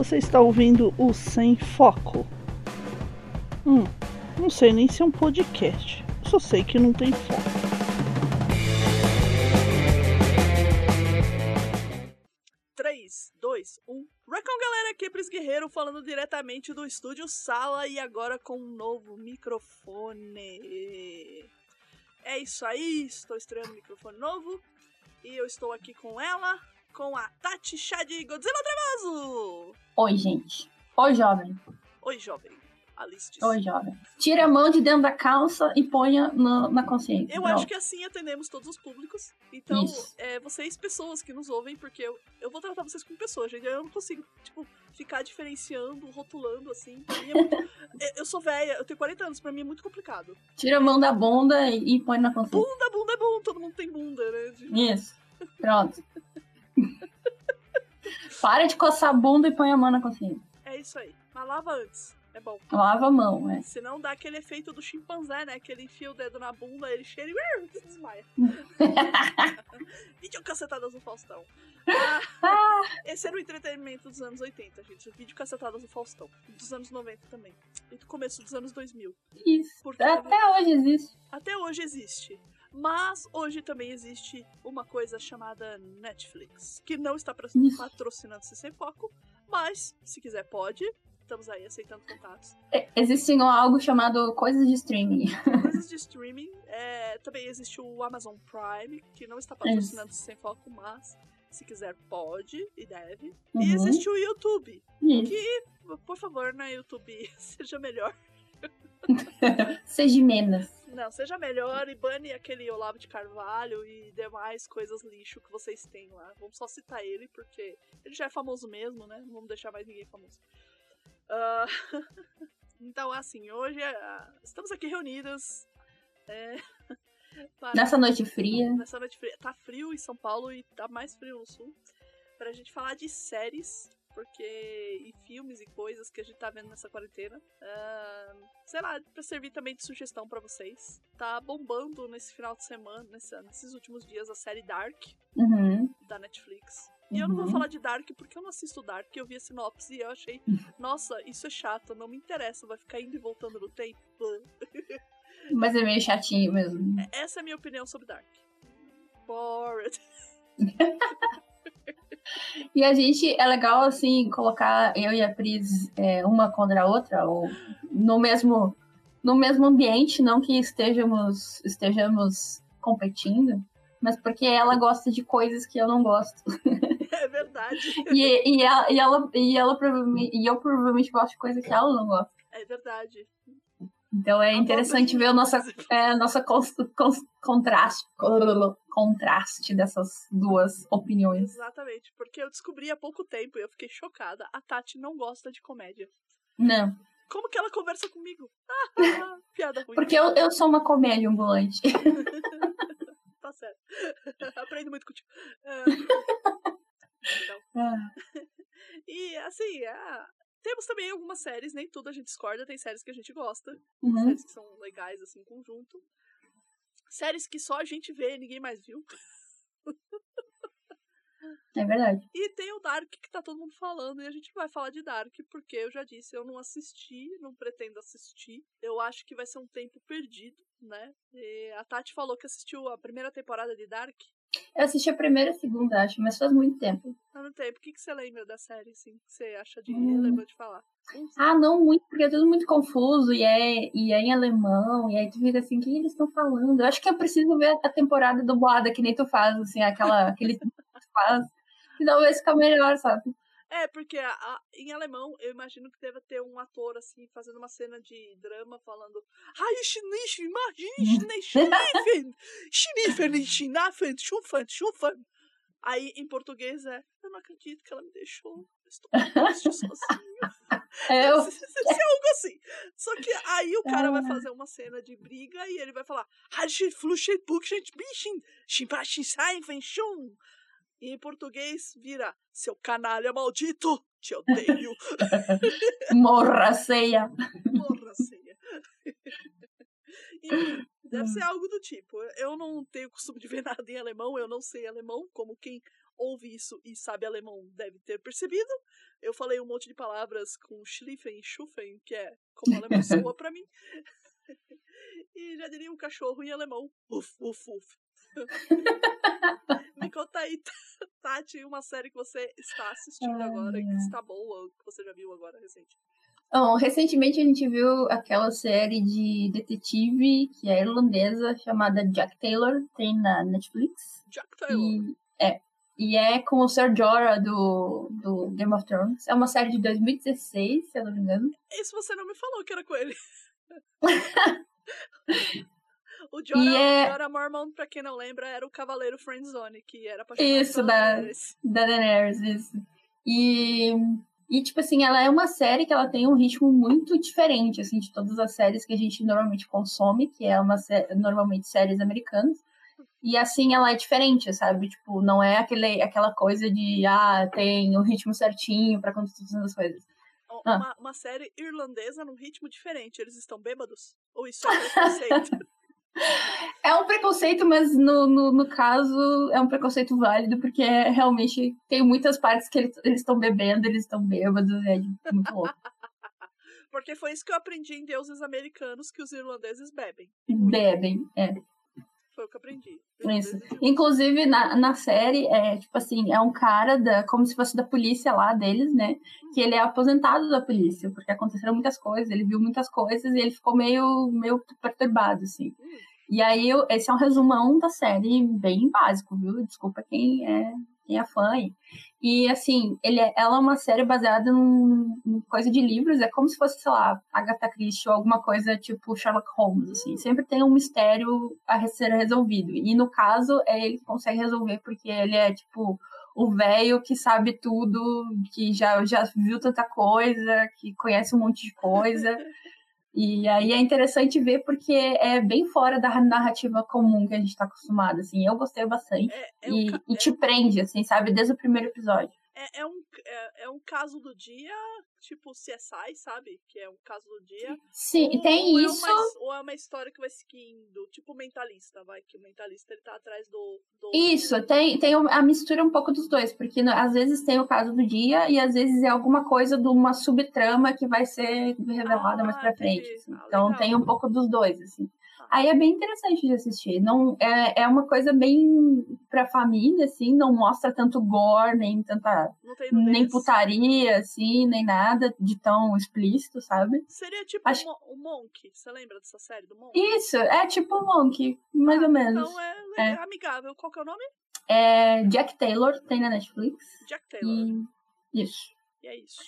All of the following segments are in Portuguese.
Você está ouvindo o Sem Foco. Hum, não sei nem se é um podcast. Só sei que não tem foco. Três, dois, um. Recon galera, aqui é Pris Guerreiro falando diretamente do estúdio Sala e agora com um novo microfone. É isso aí, estou estreando um microfone novo e eu estou aqui com ela, com a Tati Chá de Godzilla Tremoso. Oi, gente. Oi, jovem. Oi, jovem. Alice disse. Oi, jovem. Tira a mão de dentro da calça e ponha na, na consciência. Eu Pronto. acho que assim atendemos todos os públicos. Então, é, vocês, pessoas que nos ouvem, porque eu, eu vou tratar vocês como pessoas, gente. Eu não consigo, tipo, ficar diferenciando, rotulando, assim. É muito- eu- sou velha, eu tenho 40 anos, pra mim é muito complicado. Tira a mão da bunda e, e põe na consciência. Bunda, bunda é bom, todo mundo tem bunda, né? Isso. Pronto. Para de coçar a bunda e põe a mão na consciência. É isso aí. Mas lava antes, é bom. Lava a mão, é. Senão dá aquele efeito do chimpanzé, né? Que ele enfia o dedo na bunda, ele cheira e desmaia. Vídeo cacetadas do Faustão. Ah, esse era o entretenimento dos anos 80, gente. Vídeo cacetadas do Faustão. Dos anos 90 também. E do começo dos anos 2000. Isso. Porque Até hoje existe. até hoje existe. Mas hoje também existe uma coisa chamada Netflix, que não está patrocinando esse sem foco, mas se quiser pode. Estamos aí aceitando contatos. É, Existe algo chamado coisas de streaming. coisas de streaming. é, também existe o Amazon Prime, que não está patrocinando sem foco, mas se quiser pode e deve. E Uhum. existe o YouTube, que, por favor, na YouTube seja melhor. Seja menos. Não, seja melhor e bane aquele Olavo de Carvalho e demais coisas lixo que vocês têm lá. Vamos só citar ele, porque ele já é famoso mesmo, né? Não vamos deixar mais ninguém famoso. Ah, então, assim, hoje ah, estamos aqui reunidas. é, para- Nessa noite fria. nessa noite fria. Tá frio em São Paulo e tá mais frio no sul. Pra gente falar de séries, porque. e filmes e coisas que a gente tá vendo nessa quarentena. Ah, sei lá, pra servir também de sugestão pra vocês. Tá bombando nesse final de semana, nesse- nesses últimos dias, a série Dark Uhum. da Netflix. E eu não vou Uhum. falar de Dark porque eu não assisto Dark, eu vi a sinopse e eu achei, nossa, isso é chato, não me interessa, vai ficar indo e voltando no tempo. Mas é meio chatinho mesmo. Essa é a minha opinião sobre Dark. Bored. E a gente, é legal, assim, colocar eu e a Pris é, uma contra a outra, ou no mesmo, no mesmo ambiente, não que estejamos, estejamos competindo, mas porque ela gosta de coisas que eu não gosto. É verdade. E, e, ela, e, ela, e, ela e eu provavelmente gosto de coisa que ela não gosta. É verdade. Então é A interessante ver o nossa, é, contraste, contraste dessas duas opiniões. Exatamente. Porque eu descobri há pouco tempo e eu fiquei chocada. A Tati não gosta de comédia. Não, Como que ela conversa comigo? Ah, piada ruim. porque eu, eu sou uma comédia ambulante. Tá certo. Aprendo muito contigo. Ah, então, Ah, E assim, ah, temos também algumas séries, nem tudo a gente discorda, tem séries que a gente gosta, uhum. séries que são legais assim em conjunto. Séries que só a gente vê e ninguém mais viu. É verdade. E tem o Dark que tá todo mundo falando, e a gente vai falar de Dark, porque eu já disse, eu não assisti, não pretendo assistir. Eu acho que vai ser um tempo perdido, né? E a Tati falou que assistiu a primeira temporada de Dark. Eu assisti a primeira e a segunda, acho, mas faz muito tempo. Há no tempo. O que, que você lembra da série, assim, que você acha de Hum. relevante falar? Ah, não muito, porque é tudo muito confuso e é, e é em alemão, e aí tu fica assim, o que eles estão falando? Eu acho que eu preciso ver a temporada dublada, que nem tu faz, assim, aquela, aquele que tu faz. E talvez ficar melhor, sabe? É, porque a- a- em alemão eu imagino que deve ter um ator assim fazendo uma cena de drama falando imagine, schufen. Aí em português é Eu não acredito que ela me deixou, eu estou triste sozinho. É, eu, Se- se- se é algo assim. Só que aí o cara vai Ah. fazer uma cena de briga e ele vai falar "Halt, flushet, buchet, bichin, chimpachi, saifen, shum." E em português vira Seu canalha maldito, te odeio. morra ceia. Porra, ceia. Deve ser algo do tipo. Eu não tenho costume de ver nada em alemão, eu não sei alemão, como quem ouve isso e sabe alemão deve ter percebido. Eu falei um monte de palavras com schliffen e schuffen, que é como alemão soa pra mim. e já diria um cachorro em alemão. Uf, uf, uf. Conta aí, Tati, uma série que você está assistindo agora, que está boa, que você já viu agora recente. Bom, recentemente a gente viu aquela série de detetive que é irlandesa chamada Jack Taylor, tem na Netflix. Jack Taylor. E, é, e é com o Sir Jorah do, do Game of Thrones. É uma série de 2016, se eu não me engano. Isso você não me falou que era com ele. o Jorah, é... Jorah Mormont, pra quem não lembra, era o Cavaleiro Friendzone, que era apaixonado Isso, da Daenerys. da Daenerys, isso. E, e, tipo assim, ela é uma série que ela tem um ritmo muito diferente, assim, de todas as séries que a gente normalmente consome, que é uma normalmente séries americanas. E assim, ela é diferente, sabe? Tipo, não é aquele, aquela coisa de, ah, tem um ritmo certinho pra acontecer todas as coisas. Ah. Uma, uma, série irlandesa num ritmo diferente. Eles estão bêbados? Ou isso é preconceito? é um preconceito, mas no, no, no, caso é um preconceito válido, porque é, realmente tem muitas partes que eles estão bebendo, eles estão bêbados, é muito louco. porque foi isso que eu aprendi em Deuses Americanos, que os irlandeses bebem. Bebem, é. Foi o que eu aprendi. Isso. Inclusive, na, na série, é tipo assim, é um cara da, como se fosse da polícia lá deles, né? Que ele é aposentado da polícia, porque aconteceram muitas coisas, ele viu muitas coisas e ele ficou meio, meio perturbado, assim. E aí, esse é um resumão da série bem básico, viu? Desculpa quem é, é fã. E, assim, ele é, ela é uma série baseada num, num, coisa de livros, é como se fosse, sei lá, Agatha Christie ou alguma coisa tipo Sherlock Holmes, assim. Sempre tem um mistério a ser resolvido. E, no caso, é ele que consegue resolver, porque ele é, tipo, o velho que sabe tudo, que já, já viu tanta coisa, que conhece um monte de coisa. E aí é interessante ver porque é bem fora da narrativa comum que a gente está acostumado, assim. Eu gostei bastante É, é e, ca- e te prende, assim, sabe? Desde o primeiro episódio. É, é um, é, é um caso do dia, tipo CSI, sabe? Que é um caso do dia. Sim, Ou- tem ou isso. É uma, ou é uma história que vai seguindo, tipo o mentalista, vai, que o mentalista ele tá atrás do. do Isso, tem, tem a mistura um pouco dos dois, porque no- às vezes tem o caso do dia e às vezes é alguma coisa de uma subtrama que vai ser revelada Ah, mais pra frente. assim. Ah, Então tem um pouco dos dois, assim. Ah. Aí é bem interessante de assistir. Não, é, é uma coisa bem pra família, assim, não mostra tanto gore, nem tanta. Nem putaria, assim, nem nada de tão explícito, sabe? Seria tipo Acho- o Mo- o Monk. Você lembra dessa série do Monk? Isso, é tipo um Monk, mais ou menos. Então é, legal, amigável. Qual que é o nome? É Jack Taylor, tem na Netflix. Jack Taylor. E isso. E é isso.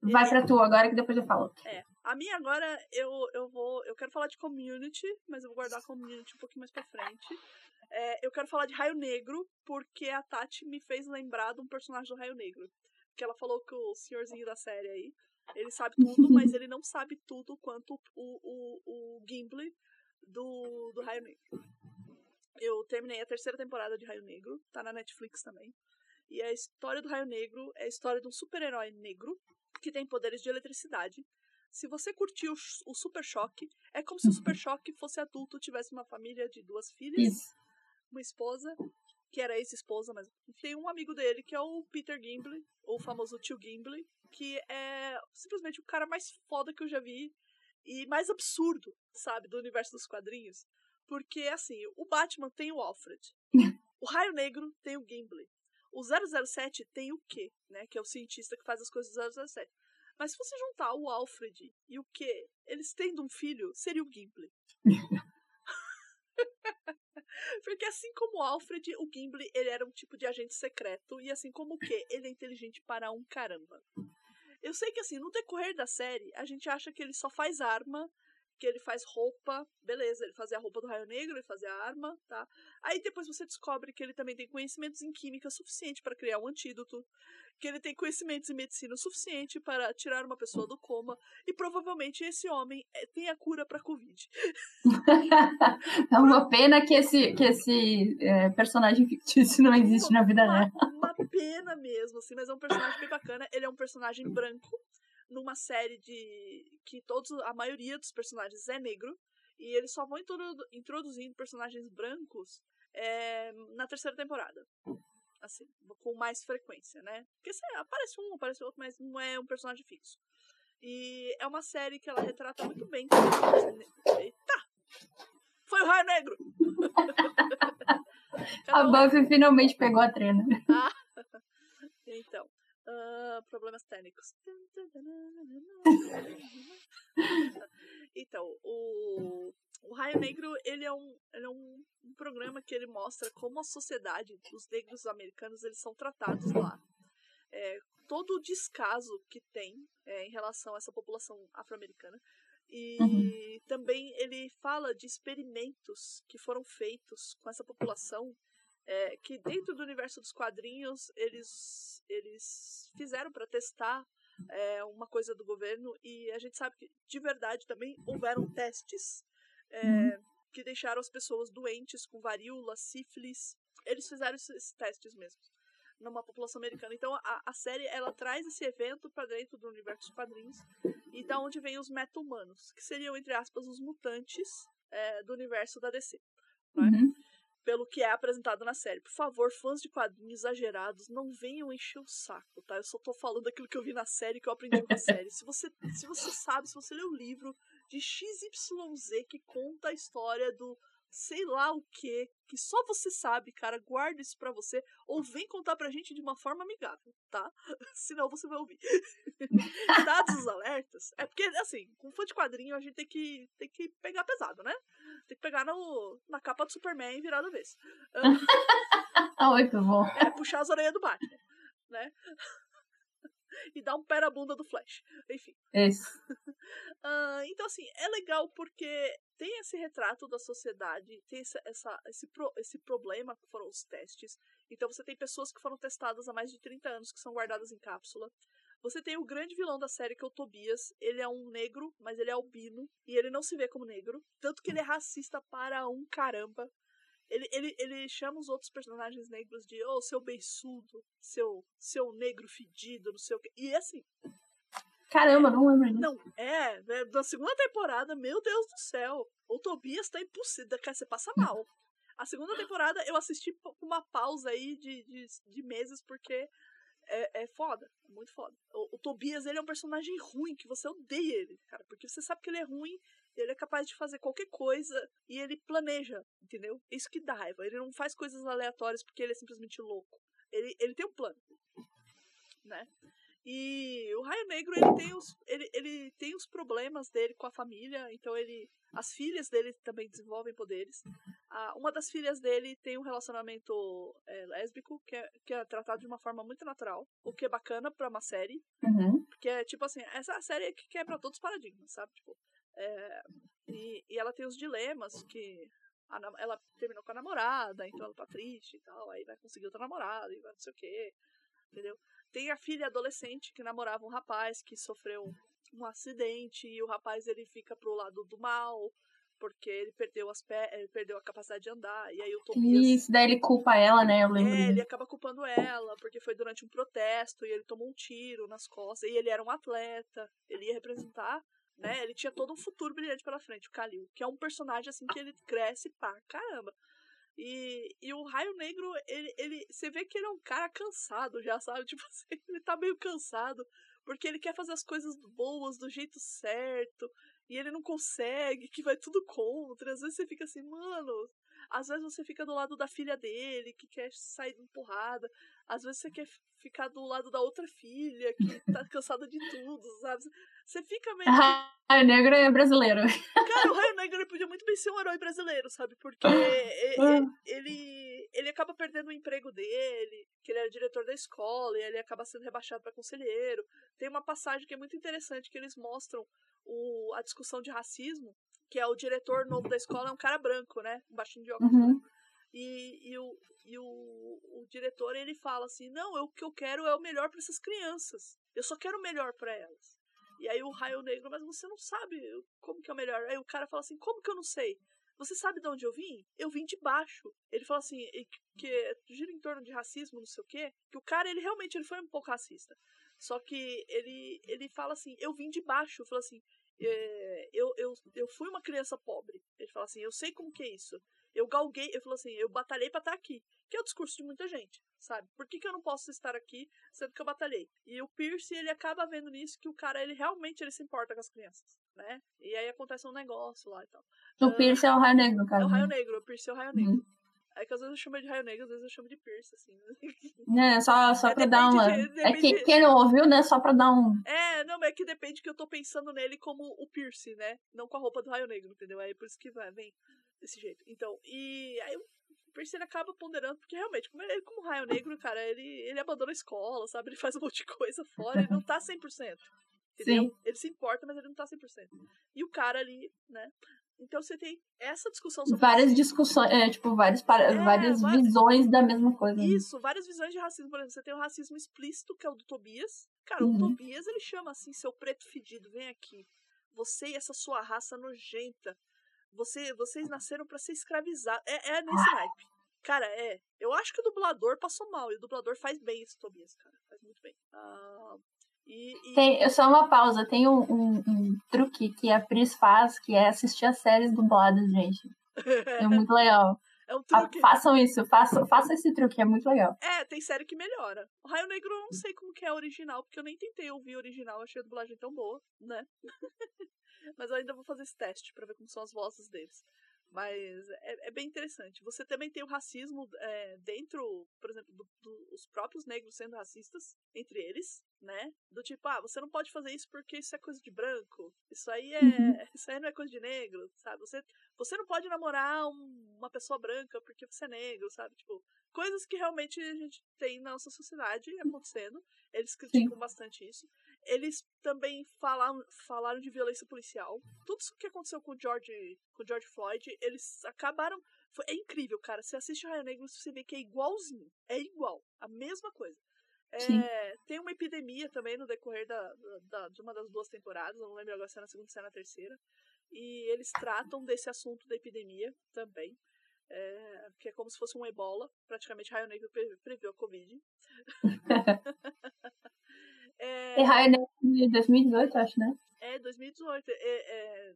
Vai E- pra tu agora que depois eu falo. É. A minha agora, eu, eu vou. Eu quero falar de community, mas eu vou guardar a community um pouquinho mais pra frente. É, eu quero falar de Raio Negro, porque a Tati me fez lembrar de um personagem do Raio Negro. Que ela falou que o senhorzinho da série aí, ele sabe tudo, mas ele não sabe tudo quanto o, o, o Gimli do, do Raio Negro. Eu terminei a terceira temporada de Raio Negro, tá na Netflix também. E a história do Raio Negro é a história de um super-herói negro que tem poderes de eletricidade. Se você curtiu o Super Choque, é como se o Super Choque fosse adulto, tivesse uma família de duas filhas, Isso. uma esposa, que era ex-esposa, mas tem um amigo dele que é o Peter ou o famoso tio Gimli, que é simplesmente o cara mais foda que eu já vi e mais absurdo, sabe, do universo dos quadrinhos. Porque, assim, o Batman tem o Alfred, o Raio Negro tem o Gimli, o 007 tem o Q, né, que é o cientista que faz as coisas do 007. Mas se você juntar o Alfred e o Q, eles tendo um filho, seria o Gimli. Porque assim como o Alfred, o Gimli, ele era um tipo de agente secreto, e assim como o Q, ele é inteligente para um caramba. Eu sei que assim, no decorrer da série, a gente acha que ele só faz arma, que ele faz roupa, beleza, ele fazia a roupa do Raio Negro, ele fazia a arma, tá? Aí depois você descobre que ele também tem conhecimentos em química suficiente para criar um antídoto, que ele tem conhecimentos em medicina suficiente para tirar uma pessoa do coma, e provavelmente esse homem eh, tem a cura para Covid. É uma pena que esse, que esse é, personagem fictício não existe na vida uma, real. uma pena mesmo, assim, mas é um personagem bem bacana. Ele é um personagem branco numa série de que todos a maioria dos personagens é negro e eles só vão introdu- introduzindo personagens brancos é, na terceira temporada. assim, com mais frequência, né? Porque aparece um, aparece outro, mas não é um personagem fixo. E é uma série que ela retrata muito bem. Eita! Foi o Raio Negro! a Buffy finalmente pegou a trena. Ah, então, uh, problemas técnicos. então, o, o Raio Negro, ele é, um, ele é um, um, programa que ele mostra como a sociedade, os negros americanos, eles são tratados lá. É, todo o descaso que tem é, em relação a essa população afro-americana. E uhum. também ele fala de experimentos que foram feitos com essa população é, que dentro do universo dos quadrinhos eles, eles fizeram para testar é, uma coisa do governo e a gente sabe que de verdade também houveram testes é, que deixaram as pessoas doentes com varíola, sífilis. Eles fizeram esses testes mesmo numa população americana. Então a, a série ela traz esse evento para dentro do universo dos quadrinhos e da onde vem os meta-humanos, que seriam entre aspas os mutantes é, do universo da DC. Né? Uhum pelo que é apresentado na série. Por favor, fãs de quadrinhos exagerados, não venham encher o saco, tá? Eu só tô falando daquilo que eu vi na série, que eu aprendi com a série. Se você, se você sabe, se você lê o livro de XYZ que conta a história do sei lá o que, que só você sabe, cara, guarda isso pra você, ou vem contar pra gente de uma forma amigável, tá? Senão você vai ouvir. Dados os alertas. É porque, assim, com fã de quadrinho a gente tem que, tem que pegar pesado, né? Tem que pegar no, na capa do Superman e virar da vez. Muito bom. É, puxar as orelhas do Batman, né? E dar um pé na bunda do Flash. Enfim. Isso. uh, então, assim, é legal porque tem esse retrato da sociedade, tem essa, essa, esse, pro, esse problema que foram os testes. Então, você tem pessoas que foram testadas há mais de 30 anos que são guardadas em cápsula. Você tem o grande vilão da série, que é o Tobias. Ele é um negro, mas ele é albino. E ele não se vê como negro. Tanto que ele é racista para um caramba. Ele, ele, ele chama os outros personagens negros de, ô, oh, seu beiçudo, seu, seu negro fedido, não sei o quê. E assim. Caramba, não lembro disso. Não, é, né, da segunda temporada, meu Deus do céu. O Tobias tá impossível, cara, você passa mal. A segunda temporada eu assisti com uma pausa aí de, de, de meses, porque é, é foda, é muito foda. O, o, Tobias, ele é um personagem ruim, que você odeia ele, cara, porque você sabe que ele é ruim, ele é capaz de fazer qualquer coisa e ele planeja, entendeu? Isso que dá raiva. Ele não faz coisas aleatórias porque ele é simplesmente louco. Ele, ele tem um plano, né? E o Raio Negro, ele tem, os, ele, ele tem os problemas dele com a família, então ele. As filhas dele também desenvolvem poderes. Ah, uma das filhas dele tem um relacionamento é, lésbico, que é, que é tratado de uma forma muito natural, o que é bacana pra uma série. Uhum. Porque é tipo assim, essa série que quebra todos os paradigmas, sabe? Tipo, é, e, e ela tem os dilemas que a, ela terminou com a namorada, então ela tá triste e tal, aí vai conseguir outra namorada e vai não sei o que, entendeu? Tem a filha adolescente que namorava um rapaz que sofreu um acidente e o rapaz ele fica pro lado do mal porque ele perdeu as pé, ele perdeu a capacidade de andar e aí o Tobias Isso, daí ele culpa ela, né? Eu lembro. É, ele acaba culpando ela porque foi durante um protesto e ele tomou um tiro nas costas e ele era um atleta, ele ia representar né? Ele tinha todo um futuro brilhante pela frente, o Kalil, que é um personagem assim que ele cresce pra caramba. E, e o Raio Negro, ele, ele. Você vê que ele é um cara cansado já, sabe? Tipo assim, ele tá meio cansado. Porque ele quer fazer as coisas boas do jeito certo. E ele não consegue, que vai tudo contra. Às vezes você fica assim, mano. Às vezes você fica do lado da filha dele, que quer sair empurrada. Às vezes você quer ficar do lado da outra filha, que tá cansada de tudo, sabe? Você fica meio. Raio Negro é brasileiro. Cara, o Raio Negro podia muito bem ser um herói brasileiro, sabe? Porque ele, ele, ele acaba perdendo o emprego dele, que ele era diretor da escola, e ele acaba sendo rebaixado para conselheiro. Tem uma passagem que é muito interessante que eles mostram o, a discussão de racismo, que é o diretor novo da escola, é um cara branco, né? Um baixinho de óculos. Uhum. E, e, o, e o, o diretor ele fala assim: Não, eu, o que eu quero é o melhor para essas crianças. Eu só quero o melhor para elas. E aí o Raio Negro, mas você não sabe como que é o melhor. Aí o cara fala assim: Como que eu não sei? Você sabe de onde eu vim? Eu vim de baixo. Ele fala assim, que gira em torno de racismo, não sei o quê. Que o cara, ele realmente ele foi um pouco racista. Só que ele, ele fala assim, eu vim de baixo. Fala assim, é, eu, eu, eu fui uma criança pobre. Ele fala assim, eu sei como que é isso. Eu galguei, eu falo assim, eu batalhei pra estar aqui. Que é o discurso de muita gente, sabe? Por que, que eu não posso estar aqui sendo que eu batalhei? E o Pierce, ele acaba vendo nisso que o cara, ele realmente ele se importa com as crianças, né? E aí acontece um negócio lá e tal. O Pierce é o Raio Negro, cara. É o Raio Negro, o Pierce é o Raio Negro. Uhum. É que às vezes eu chamo de Raio Negro, às vezes eu chamo de Pierce, assim. É, só, só É, pra dar uma. de- É que quem não ouviu, né? Só pra dar um. É, não, mas é que depende que eu tô pensando nele como o Pierce, né? Não com a roupa do Raio Negro, entendeu? Aí por isso que vai, vem desse jeito. Então, e aí o ele acaba ponderando, porque realmente, como ele como Raio Negro, cara, ele, ele abandona a escola, sabe? Ele faz um monte de coisa fora, ele não tá 100%. Entendeu? Sim. Ele se importa, mas ele não tá 100%. E o cara ali, né? Então você tem essa discussão sobre Várias discussões, é, tipo, vários para... É, várias várias- visões da mesma coisa. né? Isso, várias visões de racismo. Por exemplo, você tem o racismo explícito, que é o do Tobias. Cara, o Uhum. Tobias, ele chama assim, seu preto fedido, vem aqui. Você e essa sua raça nojenta. Você, vocês nasceram pra ser escravizados. É, é nesse Ah. naipe. Cara, é. Eu acho que o dublador passou mal. E o dublador faz bem esse Tobias, cara. Faz muito bem. Ah, e, e- Tem, só uma pausa, tem um, um- um truque que a Pris faz, que é assistir as séries dubladas, gente. É muito legal. É um Ah, truque. façam isso, façam, façam esse truque, é muito legal. É, tem série que melhora. O Raio Negro eu não sei como que é original, porque eu nem tentei ouvir original, achei a dublagem tão boa, né? Mas eu ainda vou fazer esse teste pra ver como são as vozes deles. Mas é, é bem interessante. Você também tem o racismo é, dentro, por exemplo, dos do, os próprios negros sendo racistas entre eles, né? Do tipo, ah, você não pode fazer isso porque isso é coisa de branco. Isso aí é. Uhum. Isso aí não é coisa de negro, sabe? Você, você não pode namorar um- uma pessoa branca porque você é negro, sabe? Tipo, coisas que realmente a gente tem na nossa sociedade acontecendo. Eles criticam bastante isso. Eles também falaram, falaram de violência policial. Tudo isso que aconteceu com o George, com o George Floyd, eles acabaram. Foi, é incrível, cara. Você assiste o Raio Negro você vê que é igualzinho. É igual. A mesma coisa. É, tem uma epidemia também no decorrer da, da- de uma das duas temporadas, não lembro agora se é na segunda ou se é na terceira. E eles tratam desse assunto da epidemia também. É, que é como se fosse um ebola. Praticamente Raio Negro pre- previu a Covid. é, E Raio Negro de 2018, acho, né? é 2018. É, é,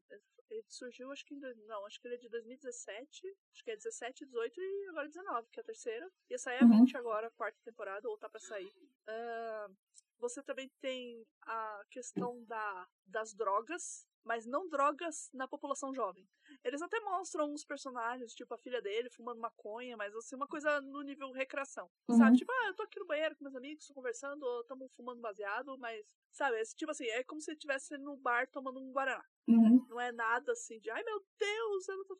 ele surgiu, acho que em. Não, acho que ele é de 2017. Acho que é 17, 18 e agora 19, que é a terceira. Ia sair a Uhum. 20 agora, a quarta temporada, ou tá pra sair. Ah, você também tem a questão da, das drogas, mas não drogas na população jovem. Eles até mostram uns personagens, tipo a filha dele fumando maconha, mas assim, uma coisa no nível recreação. Uhum. Sabe? Tipo, ah, eu tô aqui no banheiro com meus amigos, tô conversando, ou tamo fumando baseado, mas, sabe? Tipo assim, é como se estivesse no bar tomando um Guaraná. Uhum. Não é nada assim de, ai meu Deus, ela tá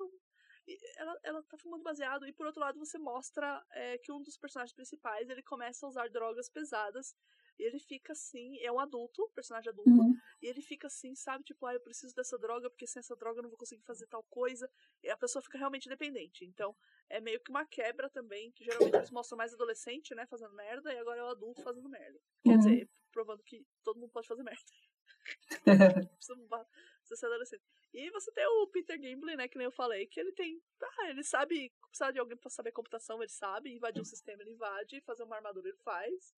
Ela, ela tá fumando baseado, e por outro lado você mostra é, que um dos personagens principais ele começa a usar drogas pesadas. E ele fica assim, é um adulto, personagem adulto, Uhum. e ele fica assim, sabe? Tipo, ah, eu preciso dessa droga, porque sem essa droga eu não vou conseguir fazer tal coisa. E a pessoa fica realmente dependente. Então, é meio que uma quebra também, que geralmente eles mostram mais adolescente, né, fazendo merda, e agora é o adulto fazendo merda. Quer Uhum. dizer, provando que todo mundo pode fazer merda. precisa, precisa ser adolescente. E você tem o Peter Gimble, né, que nem eu falei, que ele tem. Ah, ele sabe. Precisar de alguém pra saber computação, ele sabe. Invadir um sistema, ele invade. Fazer uma armadura, ele faz.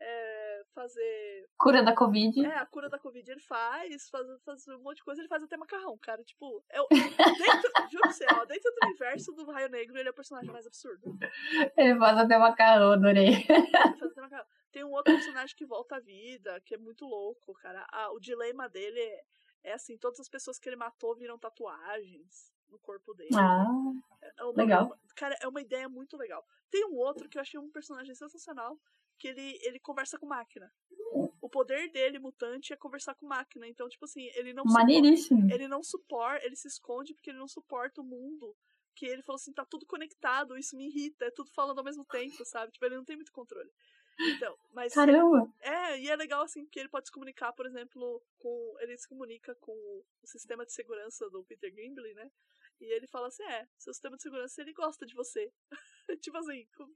É, fazer. Cura da Covid. É, a cura da Covid ele faz. Faz, faz um monte de coisa, ele faz até macarrão, cara. Tipo, é o, dentro, juro pra você, ó, dentro do universo do Raio Negro, ele é o personagem mais absurdo. Ele faz até macarrão, adorei. Ele faz até macarrão. Tem um outro personagem que volta à vida, que é muito louco, cara. Ah, o dilema dele é, é assim: todas as pessoas que ele matou viram tatuagens no corpo dele. Ah, É uma- legal. uma- cara, é uma ideia muito legal. Tem um outro que eu achei um personagem sensacional, que ele, ele conversa com máquina. O poder dele, mutante, é conversar com máquina. Então, tipo assim, ele não suporta, maneiríssimo. ele não suporta, ele se esconde porque ele não suporta o mundo. Que ele falou assim, tá tudo conectado, isso me irrita, é tudo falando ao mesmo tempo, sabe? Tipo, ele não tem muito controle. Então, mas Caramba. é, e é legal assim, porque ele pode se comunicar, por exemplo, com. Ele se comunica com o sistema de segurança do Peter Gimble, né? E ele fala assim: é, seu sistema de segurança ele gosta de você. tipo assim, com-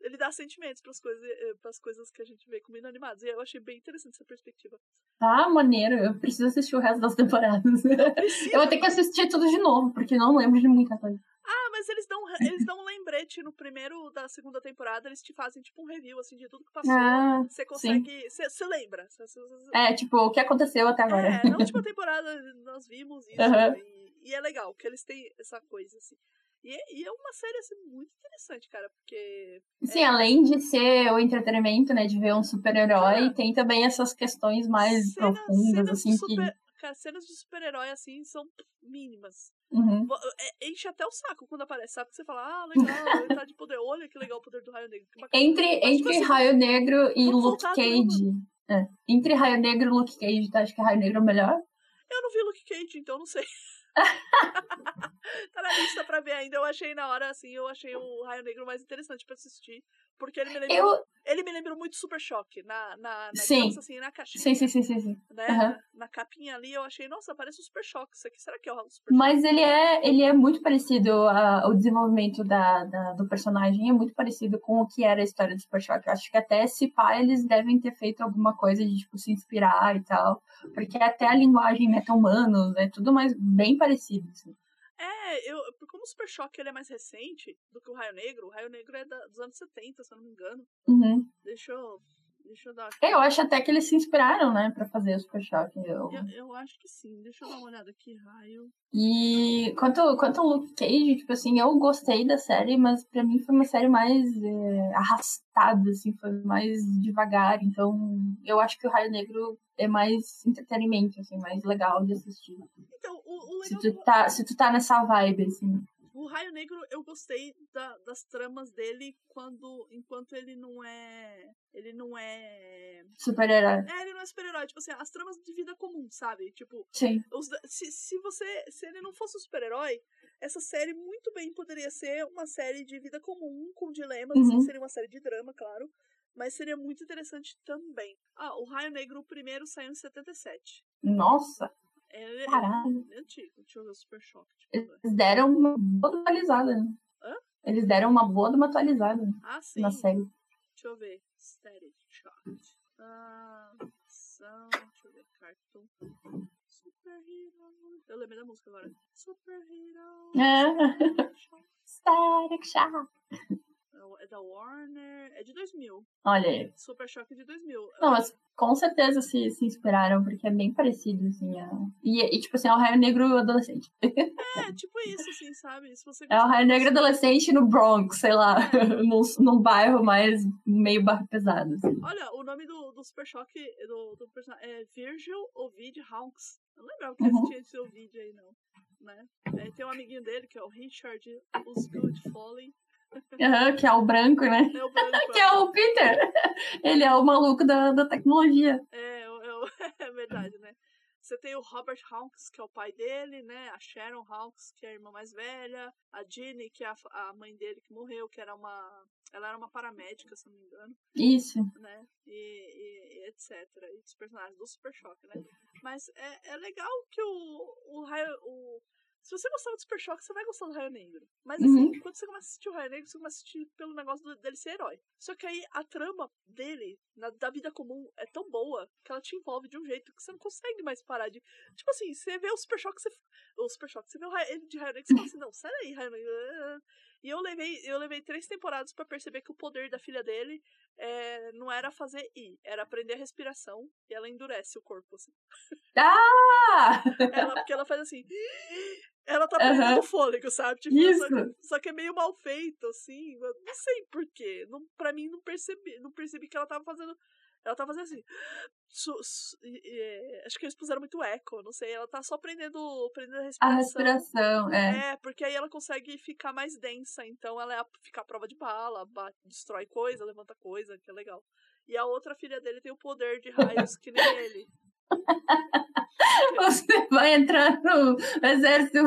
ele dá sentimentos pras coisas, pras coisas que a gente vê como inanimadas. E eu achei bem interessante essa perspectiva. Tá maneiro. Eu preciso assistir o resto das temporadas. Eu vou ter que assistir tudo de novo, porque não lembro de muita coisa. Ah, mas eles dão, eles dão um lembrete no primeiro da segunda temporada, eles te fazem tipo um review assim de tudo que passou. Ah, Você consegue. Você lembra. Cê, cê- cê- é, tipo, o que aconteceu até agora. É, na última temporada nós vimos isso. Aham. E, e é legal, que eles têm essa coisa, assim. E, e é uma série, assim, muito interessante, cara, porque... Sim, é... além de ser o entretenimento, né, de ver um super-herói, tem também essas questões mais cena, profundas, assim, super... que... Cara, cenas de super-herói, assim, são mínimas. Uhum. É, enche até o saco quando aparece, sabe? Que você fala, ah, legal, ele tá de poder, olha que legal o poder do Raio Negro. Entre, Mas, entre tipo, Raio Negro e Luke Cage. É. Entre Raio Negro e Luke Cage, tu acha que Raio Negro é o melhor? Eu não vi Luke Cage, então não sei. Tá na lista pra ver ainda. Eu achei na hora, assim, eu achei o Raio Negro mais interessante pra assistir. Porque ele me lembrou, eu... ele me lembrou muito Super Choque na, na, na sim. assim, na caixinha. Sim, sim, sim, sim. sim. Né? Uhum. Na capinha ali eu achei, nossa, parece um Super Choque. Isso aqui, será que é o Super Mas ele é, ele é muito parecido, a, o desenvolvimento da, da, do personagem é muito parecido com o que era a história do Super Choque. Eu acho que até se pá, eles devem ter feito alguma coisa de, tipo, se inspirar e tal. Porque até a linguagem meta-humano é tudo mais bem parecido, assim. É, eu, como o Super Choque ele é mais recente do que o Raio Negro, o Raio Negro é da, dos anos 70, se eu não me engano. Uhum. Deixa eu. Deixa eu dar. Aqui. Eu acho até que eles se inspiraram, né, pra fazer o Super Choque. Eu... eu... Eu, acho que sim. Deixa eu dar uma olhada aqui, Raio. E quanto, quanto ao Luke Cage, tipo assim, eu gostei da série, mas pra mim foi uma série mais é, arrastada, assim, foi mais devagar. Então, eu acho que o Raio Negro é mais entretenimento, assim, mais legal de assistir. Então, o, se, tu tá, se tu tá nessa vibe, assim. O Raio Negro, eu gostei da, das tramas dele quando. Enquanto ele não é. Ele não é. Super-herói. É, ele não é super-herói. Tipo assim, as tramas de vida comum, sabe? Tipo. Sim. Os, se, se você. Se ele não fosse um super-herói, essa série muito bem poderia ser uma série de vida comum, com dilemas. Uhum. Assim, seria uma série de drama, claro. Mas seria muito interessante também. Ah, o Raio Negro, primeiro, saiu em 77. Nossa! É, Caralho. É antigo. Deixa eu ver o Super Choque. Eles deram uma boa atualizada, né? Hã? Eles deram uma boa uma atualizada ah, sim. na série. Deixa eu ver. Static Shot. Ah, são, deixa eu ver. Cartoon. Super Hero. Eu lembrei da música agora. Super Hero. É. Static Shot. É da Warner. É de 2000. Olha aí. Super Choque de 2000. Não, mas com certeza se, se inspiraram, porque é bem parecido, assim. A... E, e, tipo assim, é o Raio Negro adolescente. É, tipo isso, assim, sabe? Se você é o Raio Negro adolescente no Bronx, sei lá. num, num bairro mais meio barro pesado, assim. Olha, o nome do, do Super Choque do, do personagem é Virgil Ovid Hawks. Eu não lembrava que uhum. existia esse Ovid aí, não. Né? É, tem um amiguinho dele, que é o Richard Osgood Foley. Uhum, que é o branco, né? É o branco. que é o Peter. Ele é o maluco da, da tecnologia. É, é, é verdade, né? Você tem o Robert Hawks, que é o pai dele, né? A Sharon Hawks, que é a irmã mais velha. A Ginny, que é a, a mãe dele que morreu, que era uma. Ela era uma paramédica, se não me engano. Isso. Né? E, e, e etc. E os personagens do Super Choque, né? Mas é, é legal que o, o, o, se você gostava do Super Choque, você vai gostar do Raio Negro. Mas assim, uhum. quando você começa a assistir o Raio Negro, você começa a assistir pelo negócio do, dele ser herói. Só que aí a trama dele, na, da vida comum, é tão boa que ela te envolve de um jeito que você não consegue mais parar de. Tipo assim, você vê o Super Choque, você. O Super Choque, você vê o Raio, ele de Raio Negro, você fala assim, não, sai aí, Raio Negro. E eu levei, eu levei três temporadas para perceber que o poder da filha dele é, não era fazer I, era aprender a respiração e ela endurece o corpo, assim. Ah! ela, porque ela faz assim. Ela tá perdendo uhum. fôlego, sabe? Tipo, Isso. Só, só, que é meio mal feito, assim. Não sei porquê. Não, pra mim, não percebi, não percebi que ela tava fazendo. Ela tava fazendo assim. Su, su, é, acho que eles puseram muito eco, não sei. Ela tá só prendendo, prendendo a respiração. A respiração, é. É, porque aí ela consegue ficar mais densa. Então ela é a, fica à prova de bala, bate, destrói coisa, levanta coisa, que é legal. E a outra filha dele tem o poder de raios que nem ele. Você vai entrar no exército.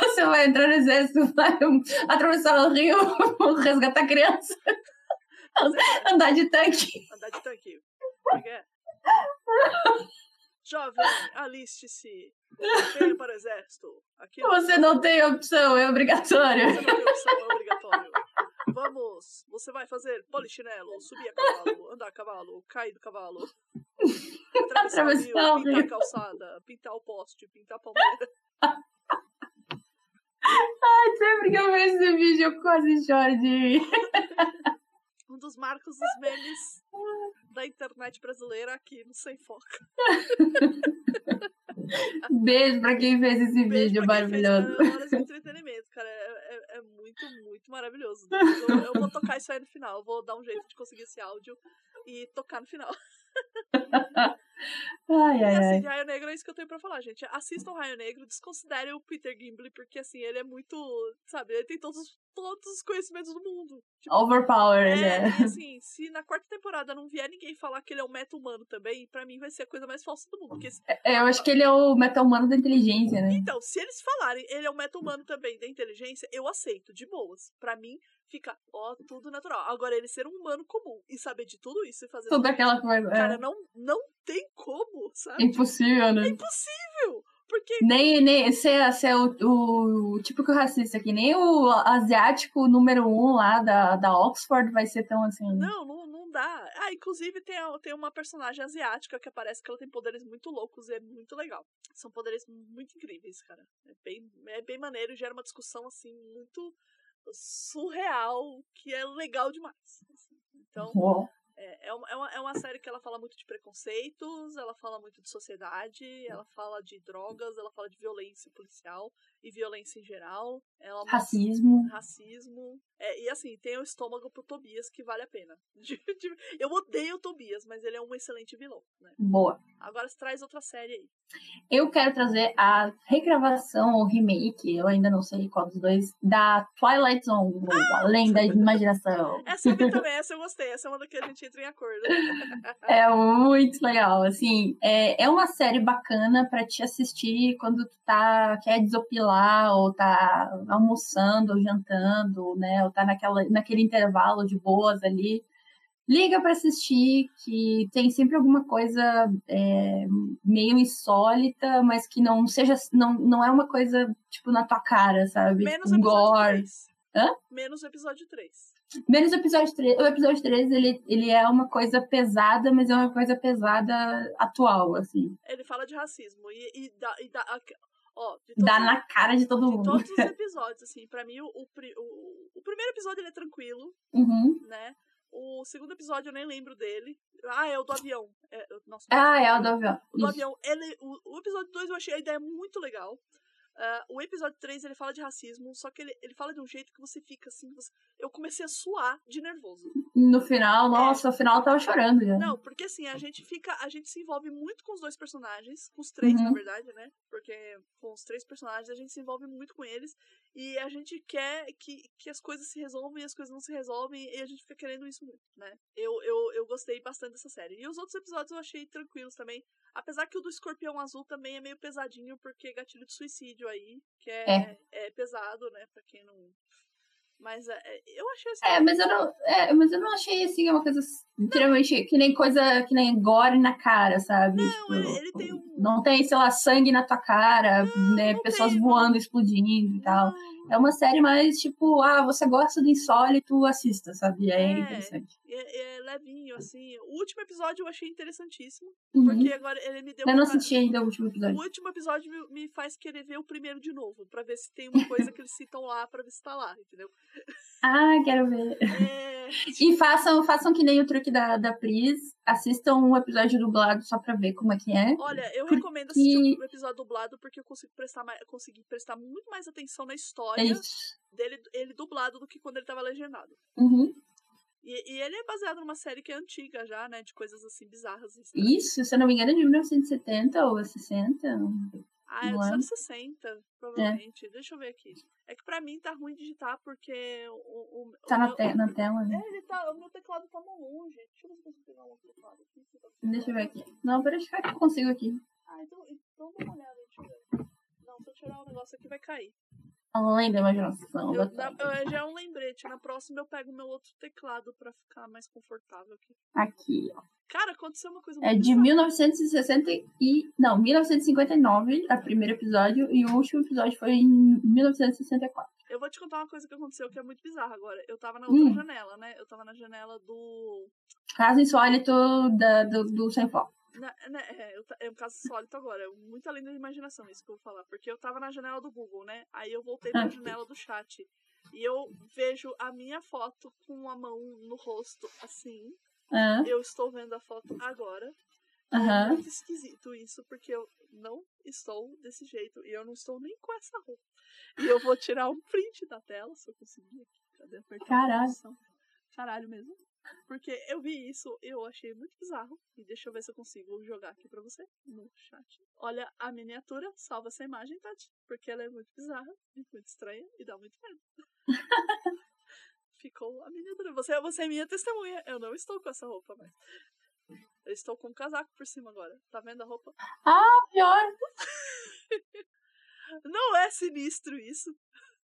Você vai entrar no exército, vai atravessar o rio, resgatar criança. Andar de tanque. Andar de tanque. É? Jovem, aliste-se. Venha para o exército. Aqui Você não tem opção, é obrigatório. Você não tem opção, é obrigatório. Vamos, você vai fazer polichinelo, subir a cavalo, andar a cavalo, cair do cavalo. Atravessar o rio, pintar a calçada, pintar o poste, pintar a palmeira. Ai, sempre que eu vejo esse vídeo eu quase choro de dos marcos dos memes da internet brasileira aqui no Sem Foca. Beijo pra quem fez esse Beijo vídeo fez, maravilhoso. é, Horas de entretenimento, cara. É, é- é muito, muito maravilhoso. Eu, eu vou tocar isso aí no final. Eu vou dar um jeito de conseguir esse áudio e tocar no final. Ai, E ai, assim, ai. Raio Negro é isso que eu tenho pra falar, gente. Assistam Raio Negro, desconsiderem o Peter Gimble, porque assim, ele é muito. Sabe, ele tem todos, os- todos os conhecimentos do mundo. Tipo, Overpower, ele é, é. e assim, se na quarta temporada não vier ninguém falar que ele é um meta-humano também, pra mim vai ser a coisa mais falsa do mundo. Porque se- É, Eu acho que ele é o metal humano da inteligência, né? Então, se eles falarem ele é um meta-humano também da inteligência, eu aceito, de boas. Pra mim, fica, ó, tudo natural. Agora, ele ser um humano comum e saber de tudo isso e fazer. Tudo aquela isso, coisa. Cara, É. não, não tem como, sabe? Impossível, É né? impossível! Porque Nem, nem ser, ser o, o, o típico racista, que nem o asiático número um lá da, da Oxford vai ser tão assim. Não, não, não dá. Ah, inclusive tem, tem uma personagem asiática que aparece que ela tem poderes muito loucos e é muito legal. São poderes muito incríveis, cara. É bem, é bem maneiro e gera uma discussão, assim, muito surreal, que é legal demais. assim. Então, Uou. É, é, é, uma, é uma série que ela fala muito de preconceitos, ela fala muito de sociedade, ela fala de drogas, ela fala de violência policial e violência em geral. Ela Racismo. racismo. É, e assim, tem o estômago pro Tobias que vale a pena. Eu odeio o Tobias, mas ele é um excelente vilão, né? Boa. Agora você traz outra série aí. Eu quero trazer a regravação ou remake, eu ainda não sei qual dos dois, da Twilight Zone, ou Além da Imaginação. Essa eu vi também, essa eu gostei. Essa é uma da que a gente entra em acordo. É muito legal, assim, é, é uma série bacana pra te assistir quando tu tá, quer desopilar, ou tá almoçando, ou jantando, né, ou tá naquela, naquele intervalo de boas ali. Liga pra assistir, que tem sempre alguma coisa é, meio insólita, mas que não seja, não, não é uma coisa, tipo, na tua cara, sabe? Menos um gore. 3. Hã? Menos o episódio 3. Menos o episódio 3. O episódio 3, ele, ele é uma coisa pesada, mas é uma coisa pesada atual, assim. Ele fala de racismo. E, e dá. E dá a- ó, Dá na cara de todo de mundo. todos os episódios, assim, pra mim, o, o, o, o primeiro episódio ele é tranquilo, Uhum. né? O segundo episódio eu nem lembro dele. Ah, é o do avião. É, nossa, Ah, é o do avião. O do Isso. avião, ele, o, o episódio 2 eu achei a ideia muito legal. Ah, o episódio 3 ele fala de racismo, só que ele, ele fala de um jeito que você fica assim. você- eu comecei a suar de nervoso. No final, nossa, no final eu tava chorando já. Não, porque assim, a gente fica. A gente se envolve muito com os dois personagens, com os três, Uhum. na verdade, né? Porque com os três personagens a gente se envolve muito com eles. E a gente quer que, que as coisas se resolvam e as coisas não se resolvem. E a gente fica querendo isso muito, né? Eu, eu, eu gostei bastante dessa série. E os outros episódios eu achei tranquilos também. Apesar que o do Escorpião Azul também é meio pesadinho, porque gatilho de suicídio aí, que é, é. pesado, né? Pra quem não. Mas é, é, eu achei assim. É, mas eu não, é, mas eu não achei assim uma coisa extremamente que nem coisa que nem gore na cara, sabe? Não, ele- ele tem um- Não tem, sei lá, sangue na tua cara, né? não Pessoas tem, voando, explodindo e tal. Não, É uma série mais tipo, ah, você gosta do insólito, assista, sabe? É, É. interessante. é, é levinho, assim. O último episódio eu achei interessantíssimo. Uhum. Porque agora ele me deu Eu não assisti ainda o último O episódio. último episódio me, me faz querer ver o primeiro de novo, pra ver se tem uma coisa que eles citam lá, pra ver se tá lá, entendeu? Ah, quero ver. É, E façam, façam que nem o truque da, da Pris, assistam um episódio dublado só pra ver como é que é. olha, eu Porque- recomendo assistir o episódio dublado porque eu consigo prestar mais, consegui prestar muito mais atenção na É história isso. dele ele dublado do que quando ele tava legendado. Uhum. E, e ele é baseado numa série que é antiga já, né? De coisas assim bizarras. estranhas. Isso, se eu não me engano, é de 1970 ou 60. Ah, é dos é? anos 60, provavelmente. Deixa eu ver aqui. É que pra mim tá ruim digitar porque o. o Tá o na, meu- te na tela, né? É, ele tá. O meu teclado tá mó longe. Deixa eu ver se eu consigo pegar um outro teclado aqui. tá Deixa eu ver aqui. Não, peraí, deixa eu ver que eu consigo aqui. Ah, então, então dá uma olhada, deixa eu ver. Não, se eu tirar o negócio aqui vai cair. Além da imaginação. Eu, da- eu- já é um lembrete. Na próxima eu pego meu outro teclado pra ficar mais confortável aqui. Aqui, ó. Cara, aconteceu uma coisa É muito de bizarra. 1960 e... Não, 1959, o primeiro episódio. E o último episódio foi em 1964. Eu vou te contar uma coisa que aconteceu que é muito bizarra agora. Eu tava na outra Hum. janela, né? Eu tava na janela do. Caso insólito da, do, do Sem Foco. Na- né, é, eu é um caso sólido agora, é muito além da imaginação isso que eu vou falar. Porque eu tava na janela do Google, né? Aí eu voltei pra Ah. janela do chat. E eu vejo a minha foto com a mão no rosto, assim. Eu estou vendo a foto agora. É Aham. muito esquisito isso, porque eu não estou desse jeito. E eu não estou nem com essa roupa. E eu vou tirar um print da tela, se eu conseguir aqui. Cadê apertar Caralho. Caralho mesmo. Porque eu vi isso e eu achei muito bizarro. E deixa eu ver se eu consigo jogar aqui pra você no chat. Olha a miniatura, salva essa imagem, Tati. Porque ela é muito bizarra e muito estranha e dá muito medo. Ficou a miniatura. Você, você é minha testemunha. Eu não estou com essa roupa mais. Eu estou com um casaco por cima agora. Tá vendo a roupa? Ah, pior. Não é sinistro isso.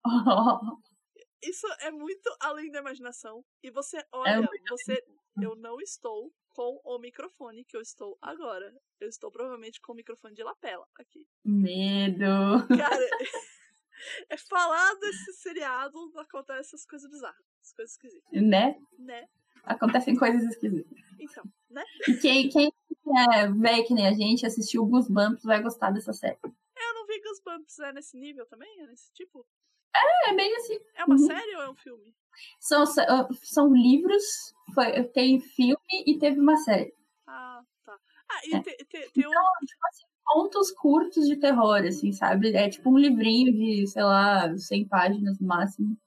Isso é muito além da imaginação. E você, olha, muito você. Eu não estou com o microfone que eu estou agora. Eu estou provavelmente com o microfone de lapela aqui. Medo. Cara, é falar desse seriado acontece essas coisas bizarras, essas coisas esquisitas, Né? né? Acontecem coisas esquisitas. Então, né? E quem, quem é velho que nem a gente, assistiu Goosebumps, vai gostar dessa série. Eu não vi Goosebumps, é nesse nível também? É nesse tipo? É bem assim. É uma Uhum. série ou é um filme? São, são livros, foi, tem filme e teve uma série. Ah, tá. Ah, e É. te- te- tem um. Tipo assim, contos curtos de terror, assim, sabe? É tipo um livrinho de, sei lá, 100 páginas no máximo.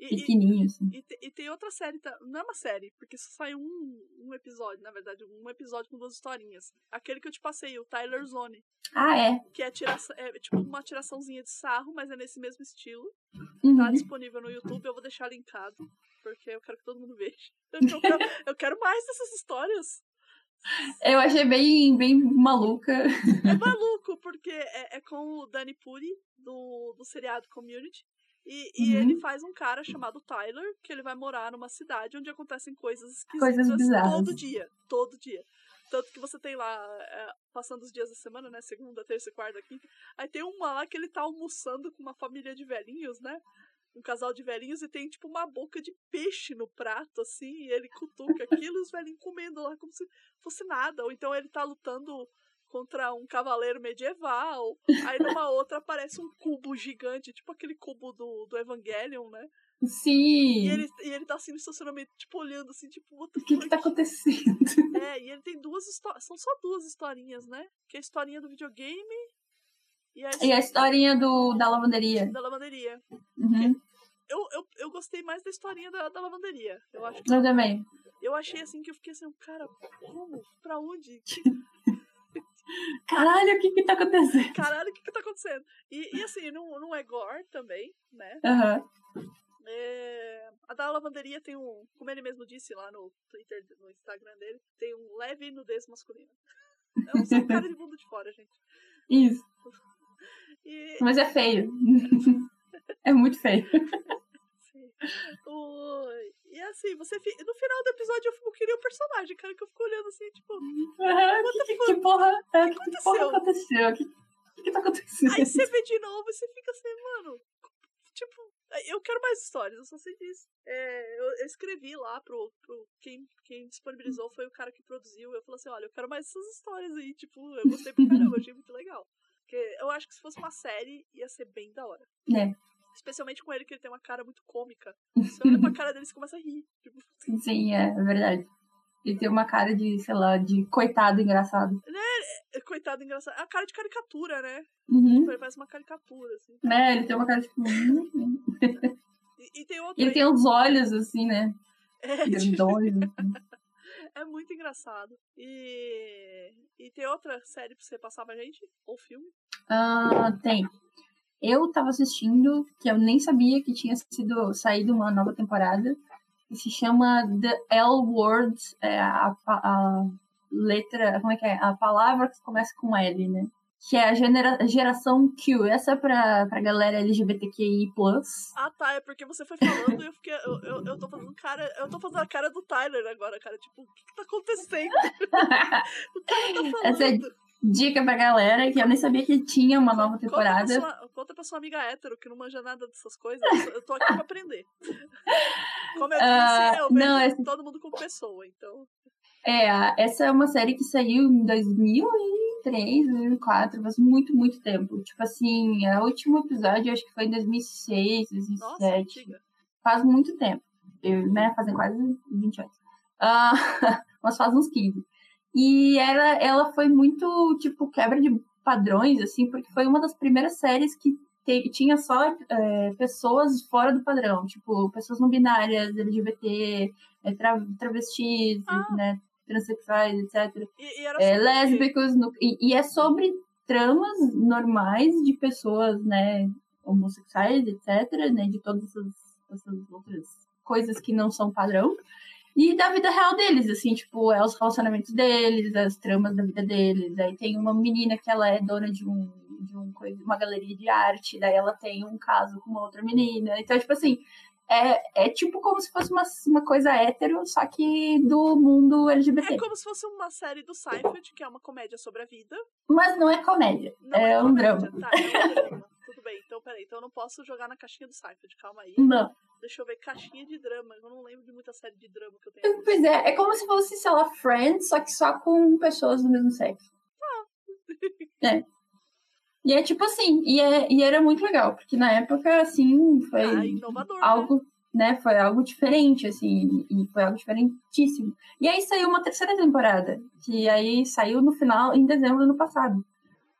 E, e, Pequenininho, assim. e te- e tem outra série, tá- não é uma série, porque só saiu um, um episódio, na verdade, um episódio com duas historinhas. Aquele que eu te passei, o Tyler Zone, Ah, é? que é, tiração, é tipo uma tiraçãozinha de sarro, mas é nesse mesmo estilo. Tá Uhum. disponível no YouTube, eu vou deixar linkado, porque eu quero que todo mundo veja. Eu quero, eu quero mais dessas histórias. Eu achei bem, bem maluca. É maluco, porque é, é com o Danny Puri, do, do seriado Community. E, e Uhum. ele faz um cara chamado Tyler, que ele vai morar numa cidade onde acontecem coisas esquisitas Coisas todo dia. Todo dia. Tanto que você tem lá, é, passando os dias da semana, né? Segunda, terça, quarta, quinta. Aí tem uma lá que ele tá almoçando com uma família de velhinhos, né? Um casal de velhinhos e tem tipo uma boca de peixe no prato, assim, e ele cutuca aquilo e os velhinhos comendo lá como se fosse nada. Ou então ele tá lutando contra um cavaleiro medieval. Aí numa outra aparece um cubo gigante, tipo aquele cubo do, do Evangelion, né? Sim. E ele, e ele tá assim no estacionamento, tipo, olhando assim, tipo, O que que tá acontecendo? É, e ele tem duas histórias. São só duas historinhas, né? Que é a historinha do videogame e a E a historinha do, da lavanderia. da lavanderia. Uhum. Eu, eu, eu gostei mais da historinha da, da lavanderia. Eu acho que Eu também. eu achei assim que eu fiquei assim, cara, como? Pra onde? Caralho, o que que tá acontecendo? Caralho, o que que tá acontecendo? E, e assim, não, não é gore também, né? Aham. É, a da lavanderia tem um, como ele mesmo disse lá no Twitter, no Instagram dele, tem um leve nudez masculina. É um só cara de bunda de fora, gente. Isso. E Mas é feio. é muito feio. Sim. O- E assim, você no final do episódio eu queria o personagem, cara, que eu fico olhando assim, tipo. Aham, que, que, que porra, é, que, aconteceu? porra aconteceu? O que, que, que tá acontecendo? Aí você vê de novo e você fica assim, mano. Tipo, eu quero mais histórias, eu só sei disso. É, eu, eu escrevi lá pro. pro quem, quem disponibilizou foi o cara que produziu. Eu falei assim: olha, eu quero mais essas histórias aí. Tipo, eu gostei pra caramba, achei muito legal. Porque eu acho que se fosse uma série, ia ser bem da hora. É. Especialmente com ele, que ele tem uma cara muito cômica. Você olha pra cara dele e começa a rir. Tipo, Sim, é, é verdade. Ele tem uma cara de, sei lá, de coitado engraçado. coitado, engraçado. É a cara de caricatura, né? Uhum. Ele parece uma caricatura, assim. Né, ele tem uma cara tipo. E, e tem outro. Ele aí- tem uns olhos, assim, né? É, tipo, Grandões. assim. é muito engraçado. E. E tem outra série pra você passar pra gente? Ou filme? Ah, tem. Eu tava assistindo, que eu nem sabia que tinha sido saído uma nova temporada. Que se chama The L Word, é a, a letra, como é que é? A palavra que começa com L, né? Que é a genera, geração Q. Essa é pra, pra galera LGBTQI. Ah, tá. É porque você foi falando e eu fiquei. Eu, eu, eu tô fazendo cara. Eu tô fazendo a cara do Tyler agora, cara. Tipo, o que, que tá acontecendo? O cara tá falando. Essa é Dica pra galera, que eu nem sabia que tinha uma nova Conta temporada. pra, sua, conta pra sua amiga hétero que não manja nada dessas coisas. Eu tô aqui pra aprender. Como eu disse, Ah, eu vejo não, todo mundo como pessoa, então. É, essa é uma série que saiu em 2003, 2004, faz muito, muito tempo. Tipo assim, o último episódio acho que foi em 2006, Nossa, 2007. antiga. Faz muito tempo. Eu, né, fazem quase 20 anos. Ah, mas faz uns 15. E ela, ela foi muito, tipo, quebra de padrões, assim, porque foi uma das primeiras séries que te, tinha só é, pessoas fora do padrão, tipo, pessoas não binárias, LGBT, é, tra, travestis, ah. né, transexuais, etc. E, e é, lésbicos, no, e, e, é sobre tramas normais de pessoas, né, homossexuais, etc., né, de todas essas, essas outras coisas que não são padrão e da vida real deles, assim, tipo, é os relacionamentos deles, as tramas da vida deles. Aí tem uma menina que ela é dona de um de um, uma galeria de arte, daí ela tem um caso com uma outra menina. Então, tipo assim, é, é tipo como se fosse uma, uma coisa hétero, só que do mundo LGBT. É como se fosse uma série do Seinfeld, que é uma comédia sobre a vida. Mas não é comédia, não é, é um drama. Tá, é um drama. Tudo bem, então peraí, então eu não posso jogar na caixinha do Seinfeld, calma aí. Não. Deixa eu ver, caixinha de drama. Eu não lembro de muita série de drama que eu tenho. Pois é, é como se fosse, sei lá, Friends, só que só com pessoas do mesmo sexo. Ah. É. E é tipo assim, e, é, e era muito legal, porque na época, assim, foi ah, inovador, algo, né? né? Foi algo diferente, assim, e foi algo diferentíssimo. E aí saiu uma terceira temporada, que aí saiu no final, em dezembro do ano passado.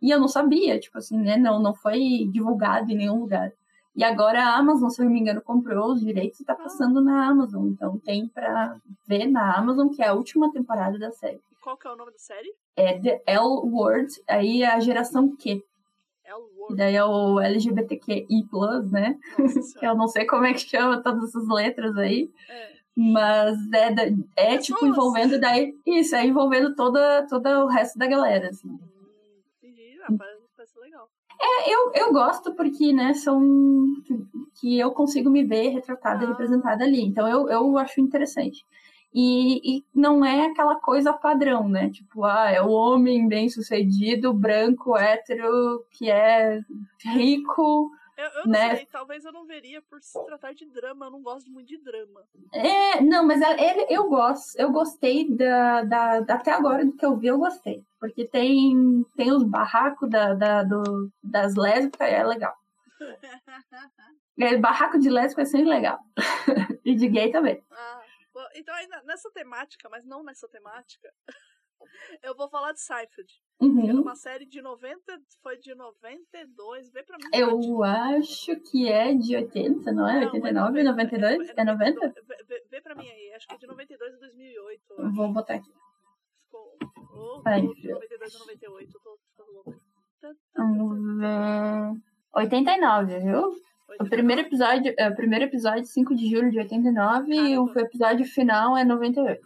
E eu não sabia, tipo assim, né? Não, não foi divulgado em nenhum lugar. E agora a Amazon, se eu não me engano, comprou os direitos e tá passando na Amazon. Então tem pra ver na Amazon, que é a última temporada da série. Qual que é o nome da série? É The L Word, aí é a geração Q. L Word. Daí é o LGBTQI+, né? eu não sei como é que chama todas essas letras aí. É. Mas é, é tipo envolvendo daí. Isso, é envolvendo toda, todo o resto da galera, assim. Hum, entendi. Ah, parece legal. É, eu, eu gosto porque, né, são. Que, eu consigo me ver retratada, ah. representada ali. Então eu, eu acho interessante. E, e não é aquela coisa padrão, né? Tipo, ah, é o homem bem sucedido, branco, hétero, que é rico. Eu, eu não né? sei, talvez eu não veria por se tratar de drama, eu não gosto muito de drama. É, não, mas ele, eu gosto, eu gostei da, da, até agora do que eu vi, eu gostei. Porque tem, tem os barracos da, da, do, das lésbicas, é legal. é, barraco de lésbica é sempre legal. e de gay também. Ah. Então, aí nessa temática, mas não nessa temática, eu vou falar de Seinfeld. Uhum. Era uma série de 90, foi de 92, vê pra mim. Eu acho que é de 80, não é? Não, 89, é 92? É, é 90? Vê, vê, pra mim aí, acho que é de 92 a 2008. Vou botar aqui. Ficou. Oh, Ai, 92 a 98, eu tô ficando louca. Vamos ver. 89, viu? O primeiro episódio, é, o primeiro episódio, 5 de julho de 89, Caramba. e o episódio final é 98.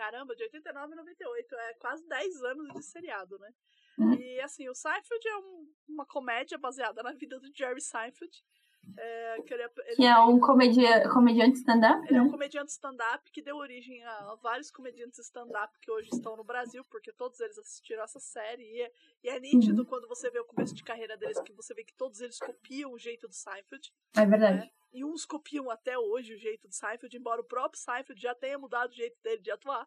Caramba, de 89 a 98, é quase 10 anos de seriado, né? Hum. E assim, o Seinfeld é um, uma comédia baseada na vida do Jerry Seinfeld. É, que, ele, é, ele que é um comedia, comediante stand-up? Ele né? é um comediante stand-up que deu origem a, vários comediantes stand-up que hoje estão no Brasil, porque todos eles assistiram essa série. E é, e é nítido uhum. quando você vê o começo de carreira deles, que você vê que todos eles copiam o jeito do Seinfeld. É verdade. Né? E uns copiam até hoje o jeito do Seinfeld, embora o próprio Seinfeld já tenha mudado o jeito dele de atuar.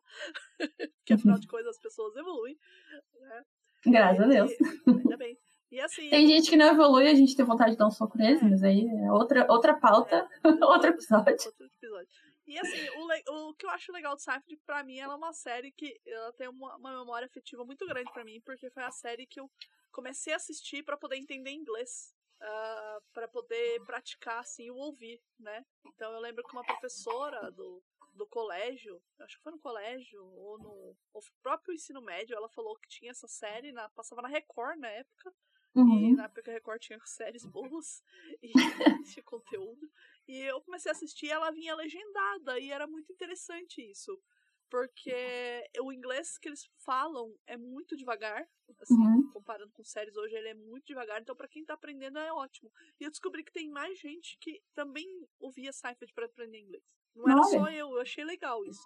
que afinal de contas as pessoas evoluem. Né? Graças e, a Deus. Ainda bem. E assim, tem gente que não evolui, a gente tem vontade de dar um soco neles, é. mas aí é outra, outra pauta, é, outro episódio. Outro episódio. E assim, o, o que eu acho legal do Seinfeld, pra mim, ela é uma série que ela tem uma, uma memória afetiva muito grande para mim, porque foi a série que eu comecei a assistir para poder entender inglês. Uh, ah, para poder praticar assim o ouvir, né? Então eu lembro que uma professora do, do colégio, acho que foi no colégio ou no ou próprio ensino médio, ela falou que tinha essa série, na, passava na Record na época, Uhum. E na época a Record tinha séries boas e tinha conteúdo. E eu comecei a assistir ela vinha legendada. E era muito interessante isso. Porque o inglês que eles falam é muito devagar. Assim, uhum. comparando com séries hoje, ele é muito devagar. Então, para quem tá aprendendo, é ótimo. E eu descobri que tem mais gente que também ouvia Seinfeld para aprender inglês. Não era só eu, eu achei legal isso.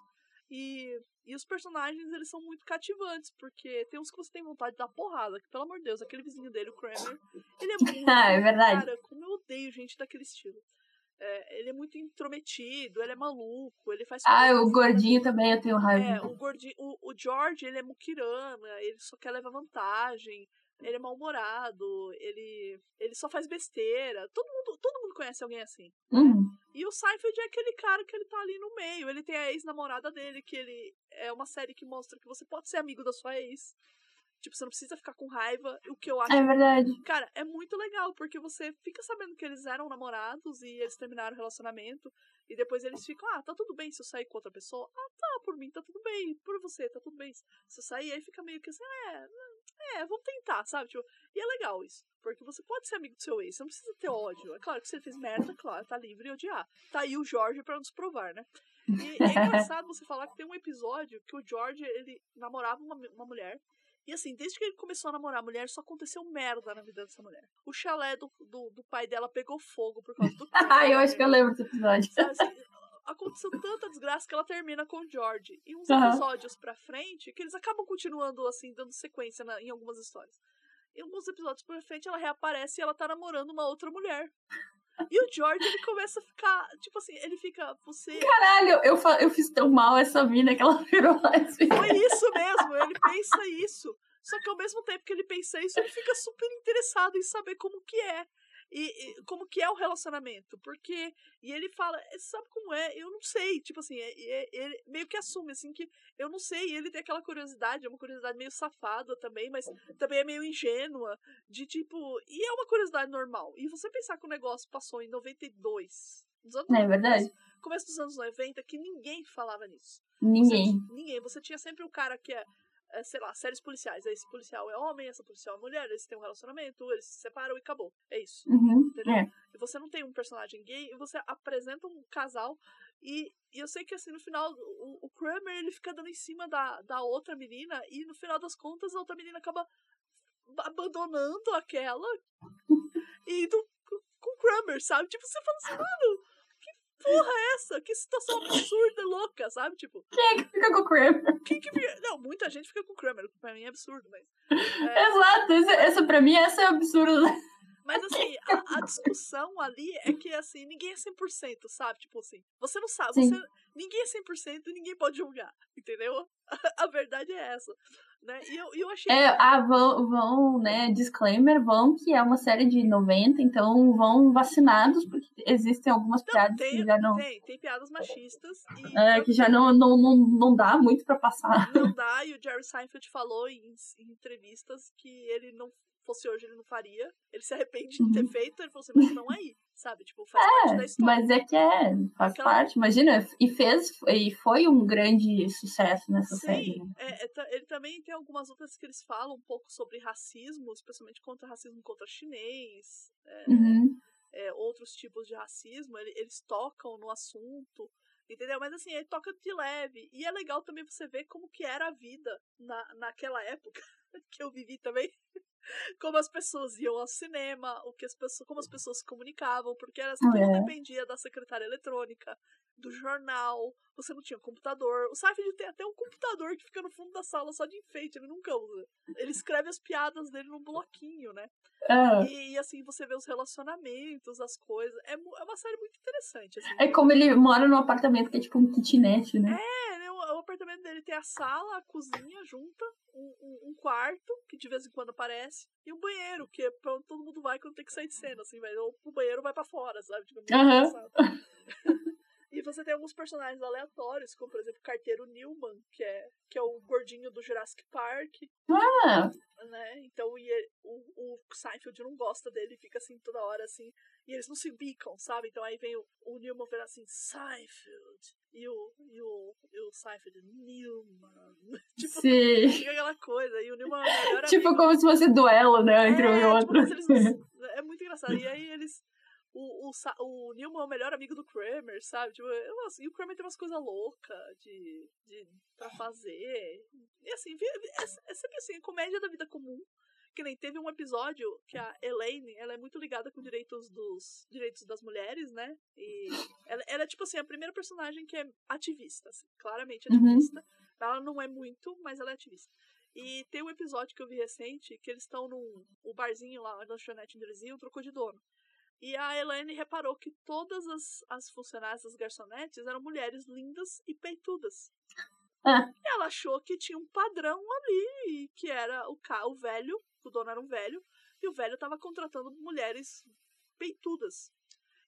E, e os personagens, eles são muito cativantes, porque tem uns que você tem vontade de dar porrada, que pelo amor de Deus, aquele vizinho dele, o Kramer, ele é muito. ah, é verdade. Cara, como eu odeio gente daquele estilo. É, ele é muito intrometido, ele é maluco, ele faz. Ah, o gordinho também eu tenho raiva. É, o gordinho. O, o George, ele é mukirana, ele só quer levar vantagem ele é mal-humorado, ele, ele só faz besteira. Todo mundo, todo mundo conhece alguém assim. Uhum. E o Seinfeld é aquele cara que ele tá ali no meio. Ele tem a ex-namorada dele, que ele é uma série que mostra que você pode ser amigo da sua ex. Tipo, você não precisa ficar com raiva. O que eu acho. É verdade. Cara, é muito legal, porque você fica sabendo que eles eram namorados e eles terminaram o relacionamento. E depois eles ficam, ah, tá tudo bem se eu sair com outra pessoa? Ah, tá, por mim tá tudo bem. Por você, tá tudo bem. Se eu sair, aí fica meio que assim, é, é, vamos tentar, sabe? Tipo, e é legal isso. Porque você pode ser amigo do seu ex, você não precisa ter ódio. É claro que se ele fez merda, claro, tá livre de odiar. Tá aí o Jorge pra nos provar, né? E é engraçado você falar que tem um episódio que o George, ele namorava uma, uma mulher. E assim, desde que ele começou a namorar a mulher, só aconteceu merda na vida dessa mulher. O chalé do, do, do pai dela pegou fogo por causa do. Ah, eu acho que eu lembro desse episódio. Assim, aconteceu tanta desgraça que ela termina com o George. E uns Aham. episódios pra frente, que eles acabam continuando, assim, dando sequência na- em algumas histórias. Em alguns episódios pra frente, ela reaparece e ela tá namorando uma outra mulher. E o George, ele começa a ficar, tipo assim, ele fica, você... Caralho, eu, eu fiz tão mal essa mina que ela virou lésbica. Foi isso mesmo, ele pensa isso. Só que ao mesmo tempo que ele pensa isso, ele fica super interessado em saber como que é. E, e como que é o relacionamento. Porque. E ele fala, "É, sabe como é? Eu não sei. Tipo assim, é- é- ele meio que assume, assim, que eu não sei. E ele tem aquela curiosidade, é uma curiosidade meio safada também, mas também é meio ingênua. De tipo. E é uma curiosidade normal. E você pensar que o negócio passou em 92. Nos anos Não é verdade? começo dos anos 90, que ninguém falava nisso. Ninguém. Você- ninguém. Você tinha sempre um cara que é, sei lá, séries policiais. Esse policial é homem, essa policial é mulher, eles têm um relacionamento, eles se separam e acabou. É isso. Uhum. Entendeu? É. E você não tem um personagem gay, e você apresenta um casal. E, e eu sei que assim, no final, o, o Kramer ele fica dando em cima da, da outra menina, e no final das contas, a outra menina acaba abandonando aquela e indo com o Kramer, sabe? Tipo, você fala assim, mano, porra é essa? Que situação absurda, louca, sabe? Tipo, Quem é que fica com o Kramer? quem que fica... Não, muita gente fica com o Kramer, o que pra mim é absurdo, mas. é, Exato, esse, esse pra mim esse é absurdo. mas assim, a, a discussão ali é que assim, ninguém é 100%, sabe? Tipo assim, você não sabe, Sim. você, ninguém é 100% e ninguém pode julgar, entendeu? A verdade é essa, né? E eu, eu achei. É, ah, vão, vão, né, disclaimer, vão que é uma série de 90, então vão vacinados, porque existem algumas piadas tem, que já não, tem, tem piadas machistas e é, que já não, não, não, não dá muito pra passar. não dá, e o Jerry Seinfeld falou em, em entrevistas que ele não fosse hoje, ele não faria. Ele se arrepende de ter Uhum. feito, ele falou assim, mas não aí, sabe? Tipo, faz parte da É, história. mas é que é, faz Aquela- parte, imagina, e fez, e foi um grande sucesso nessa série. Sim, né? é, é, ele também tem algumas outras que eles falam um pouco sobre racismo, especialmente contra racismo contra chinês, é, Uhum. é, outros tipos de racismo, ele- eles tocam no assunto, entendeu? Mas assim, ele toca de leve. E é legal também você ver como que era a vida na, naquela época que eu vivi também. Como as pessoas iam ao cinema, o que as pessoas, como as pessoas se comunicavam, porque era tudo É. dependia da secretária eletrônica, do jornal, você não tinha computador. O Seinfeld tem até um computador que fica no fundo da sala só de enfeite, ele nunca usa. Ele escreve as piadas dele num bloquinho, né? Ah, E, e, assim, você vê os relacionamentos, as coisas. É, é uma série muito interessante. Assim. é como ele mora num apartamento que é tipo um kitnet, né? É, né, o, o apartamento dele tem a sala, a cozinha junta, um, um- um quarto, que de vez em quando aparece, e um banheiro, que é pra onde todo mundo vai quando tem que sair de cena, assim, vai, ou pro banheiro vai pra fora, sabe? Tipo, é engraçado. E você tem alguns personagens aleatórios, como por exemplo o carteiro Newman, que é, que é o gordinho do Jurassic Park, Ah, né? Então e ele- o, o Seinfeld não gosta dele, fica assim toda hora assim, e eles não se bicam, sabe? Então aí vem o, o Newman vendo assim, Seinfeld, e o, e o, e o Seinfeld, Newman. tipo, sim. fica aquela coisa, e o Newman é Tipo amigo. como se fosse duelo, né, entre um e É, outro. tipo, eles é muito engraçado. E aí eles. O, o, o Newman é o melhor amigo do Kramer, sabe? Tipo, nossa, e o Kramer tem umas coisas loucas de, de, pra fazer. E assim, é, é sempre assim, comédia da vida comum. Que nem teve um episódio que a Elaine, ela é muito ligada com direitos dos direitos das mulheres, né? E ela, ela é tipo assim, a primeira personagem que é ativista, assim, claramente Uhum. ativista. Ela não é muito, mas ela é ativista. E tem um episódio que eu vi recente que eles estão num o barzinho lá, a lanchonete onde eles iam, trocou de dono. E a Elaine reparou que todas as, as funcionárias das garçonetes eram mulheres lindas e peitudas. Ah. E ela achou que tinha um padrão ali, que era o, ca, o velho, o dono era um velho, e o velho estava contratando mulheres peitudas.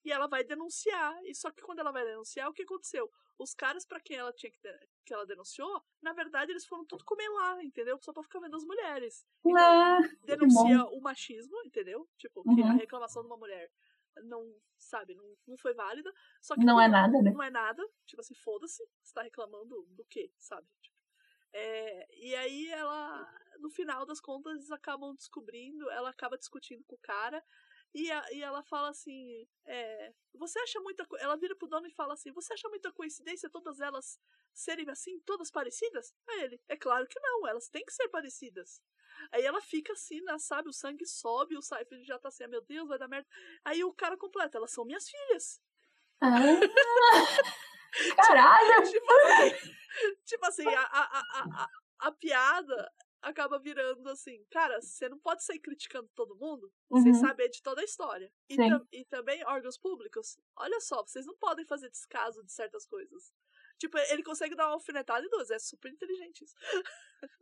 e ela vai denunciar. E só que quando ela vai denunciar, o que aconteceu? Os caras para quem ela tinha que, que ela denunciou, na verdade, eles foram tudo comer lá, entendeu? Só pra ficar vendo as mulheres. Então, Ah, denuncia o machismo, entendeu? Tipo, que a Uhum. reclamação de uma mulher não, sabe, não, não foi válida. Só que não é nada, né? não é nada. Tipo assim, foda-se. Você tá reclamando do quê, sabe? Tipo, é, e aí ela, no final das contas, eles acabam descobrindo, ela acaba discutindo com o cara. E, a- e ela fala assim: é, Você acha muita. co-" Ela vira pro dono e fala assim: Você acha muita coincidência todas elas serem assim, todas parecidas? Aí ele: É claro que não, elas têm que ser parecidas. Aí ela fica assim, né, sabe? O sangue sobe, o Seinfeld já tá assim: ah, Meu Deus, vai dar merda. Aí o cara completa: Elas são minhas filhas. Ah, caralho! tipo assim, tipo assim a, a, a, a, a piada acaba virando assim, cara, você não pode sair criticando todo mundo sem Uhum. saber de toda a história. E, tam- e também órgãos públicos. Olha só, vocês não podem fazer descaso de certas coisas. Tipo, ele consegue dar uma alfinetada em duas, é super inteligente isso,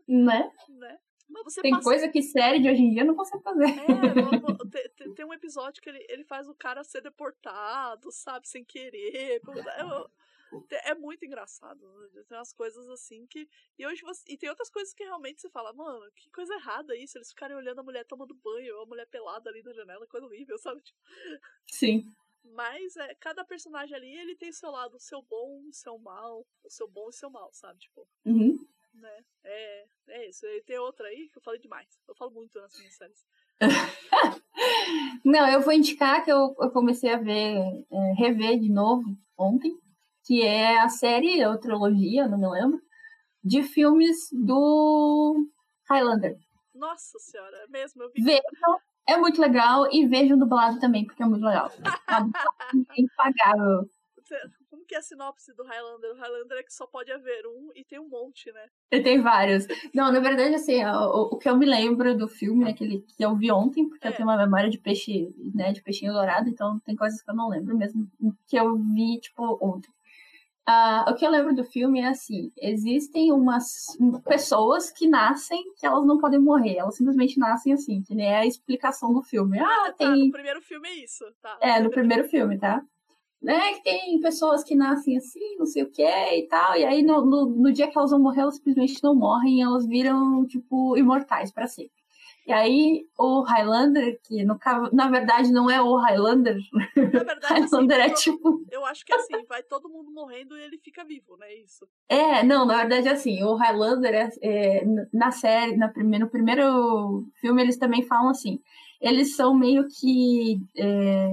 Né? né? Mas você Tem passa... coisa que série de hoje em dia não consegue fazer. É, no- no- te- te- tem, um episódio que ele, ele faz o cara ser deportado, sabe, sem querer. É, eu- é muito engraçado. né? Tem umas coisas assim que. E hoje você, E tem outras coisas que realmente você fala, mano, que coisa errada isso. Eles ficarem olhando a mulher tomando banho, a mulher pelada ali na janela, coisa horrível, sabe? Tipo, Sim. Mas é, cada personagem ali, ele tem seu lado, o seu bom, o seu mal, o seu bom e o seu mal, sabe? Tipo, Uhum. né? É, é isso. E tem outra aí que eu falei demais. Eu falo muito nas minhas séries. Não, eu vou indicar que eu, eu comecei a ver, é, rever de novo ontem, que é a série, ou trilogia, não me lembro, de filmes do Highlander. Nossa senhora, é mesmo, eu vi. Vejam, é muito legal, e vejam dublado também, porque é muito legal. É impagável. Como que é a sinopse do Highlander? O Highlander é que só pode haver um e tem um monte, né? E Tem vários. Não, na verdade, assim, o, o que eu me lembro do filme é aquele que eu vi ontem, porque É. eu tenho uma memória de peixe, né, de peixinho dourado, então tem coisas que eu não lembro mesmo, que eu vi, tipo, ontem. Ah, o que eu lembro do filme é assim, existem umas pessoas que nascem que elas não podem morrer, elas simplesmente nascem assim, que nem é a explicação do filme. Ah, tá, tem no primeiro filme é isso. Tá, é, no primeiro filme, tá? Né, que tem pessoas que nascem assim, não sei o que e tal, e aí no, no, no dia que elas vão morrer, elas simplesmente não morrem, elas viram, tipo, imortais pra sempre. E aí o Highlander, que no, na verdade não é o Highlander, Na verdade, assim, Highlander é eu- tipo. eu acho que assim, vai todo mundo morrendo e ele fica vivo, né? Isso. É, não, na verdade é assim, o Highlander é, é, na série, na primeira, no primeiro filme, eles também falam assim, eles são meio que. é,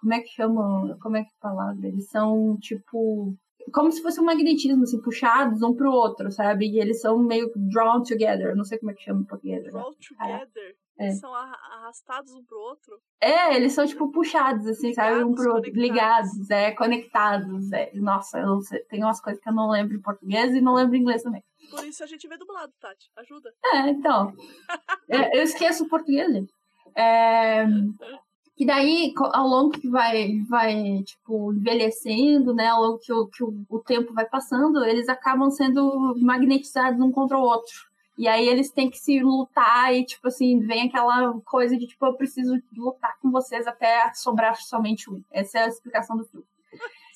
como é que chamam? Como é que é a palavra? Eles são tipo. Como se fosse um magnetismo, assim, puxados um pro outro, sabe? E eles são meio drawn together. Não sei como é que chama em português. né? Draw together. É. Eles são arra- arrastados um pro outro. É, eles são, tipo, puxados, assim, sabe? Um Ligados, pro outro. Ligados, é, conectados. É. Nossa, eu não sei, tem umas coisas que eu não lembro em português e não lembro em inglês também. Por isso a gente vê dublado, Tati. Ajuda. É, então. É, eu esqueço o português, gente. É, e daí, ao longo que vai, vai tipo, envelhecendo, né? Ao longo que, o, que o, o tempo vai passando, eles acabam sendo magnetizados um contra o outro. E aí eles têm que se lutar e, tipo assim, vem aquela coisa de, tipo, eu preciso lutar com vocês até sobrar somente um. Essa é a explicação do filme.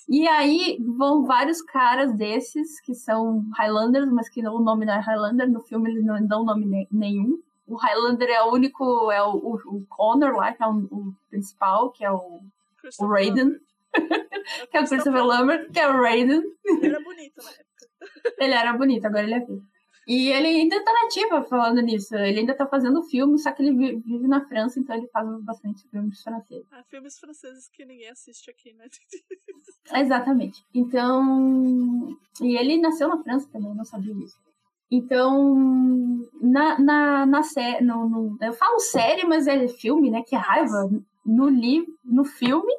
E aí vão vários caras desses, que são Highlanders, mas que o nome não é Highlander, no filme eles não dão nome ne- nenhum. O Highlander é o único, é o, o, o Connor lá, que é o, o principal, que é o, Christopher Raiden. Que é o Christopher Lambert, que é o Raiden. Ele era bonito na época. Ele era bonito, agora ele é feio. E ele ainda tá nativa falando nisso. Ele ainda tá fazendo filme, só que ele vi- vive na França, então ele faz bastante filmes franceses. Ah, filmes franceses que ninguém assiste aqui, né? Exatamente. Então. E ele nasceu na França também, não sabia disso. Então, na, na, na série. No, no- eu falo série, mas é filme, né? Que raiva. No livro, no filme.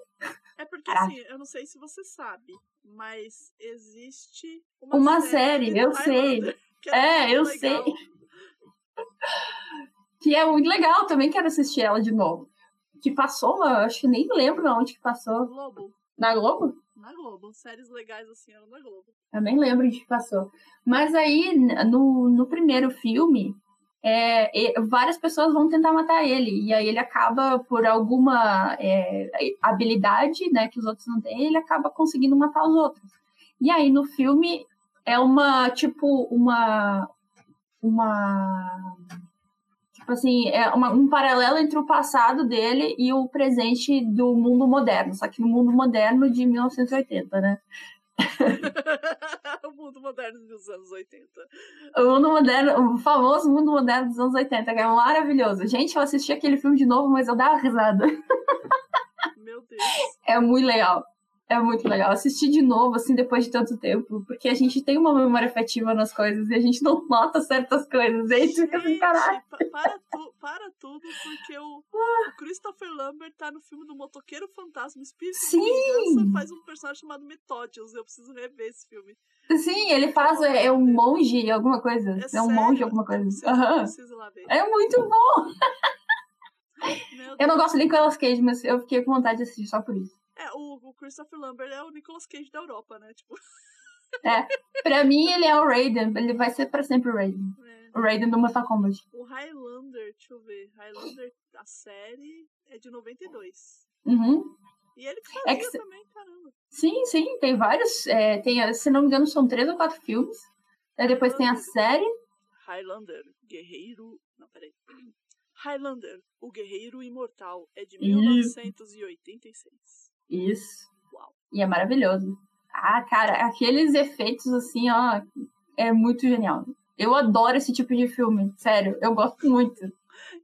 É porque, Caraca. assim, eu não sei se você sabe, mas existe Uma série, do eu sei. Que É, muito eu legal. sei. Que é muito legal, também quero assistir ela de novo. Que passou, eu acho que nem lembro onde que passou. Globo. Na Globo? Na Globo. Séries legais assim eram na Globo. Eu nem lembro onde que passou. Mas aí, no, no primeiro filme, é, várias pessoas vão tentar matar ele. E aí ele acaba, por alguma é, habilidade né, que os outros não têm, ele acaba conseguindo matar os outros. E aí no filme é uma, tipo, uma. Uma. Tipo assim, é uma, um paralelo entre o passado dele e o presente do mundo moderno, só que no mundo moderno de 1980, né? o mundo moderno dos anos 80. O mundo moderno, o famoso mundo moderno dos anos 80, que é maravilhoso. Gente, eu assisti aquele filme de novo, mas eu dava risada. Meu Deus. É muito legal. É muito legal. Assistir de novo, assim, depois de tanto tempo, porque a gente tem uma memória afetiva nas coisas e a gente não nota certas coisas. E aí gente, fica assim, caralho. Para, tu, para tudo, porque o, o, Christopher Lambert tá no filme do Motoqueiro Fantasma, Espírito Sim. Vingança, faz um personagem chamado Methodius. Eu preciso rever esse filme. Sim, ele faz, é, é um monge, alguma coisa. É, é um monge, alguma coisa. Preciso, uhum. preciso lá ver. É muito bom! eu não gosto de Nicolas Cage, mas eu fiquei com vontade de assistir só por isso. É, o, o Christopher Lambert é o Nicolas Cage da Europa, né? Tipo. É, pra mim ele é o Raiden, ele vai ser pra sempre o Raiden. É. O Raiden do Mortal Kombat. O Highlander, deixa eu ver. Highlander, a série é de 92. Uhum. E ele fazia é que... também, caramba. Sim, sim, tem vários. É, tem, se não me engano, são três ou quatro filmes. Aí depois tem a série. Highlander, Guerreiro. Não, peraí. Highlander, o Guerreiro Imortal, é de 1986. Isso. Uau. E é maravilhoso. Ah, cara, aqueles efeitos assim, ó, é muito genial. Eu adoro esse tipo de filme, sério, eu gosto muito.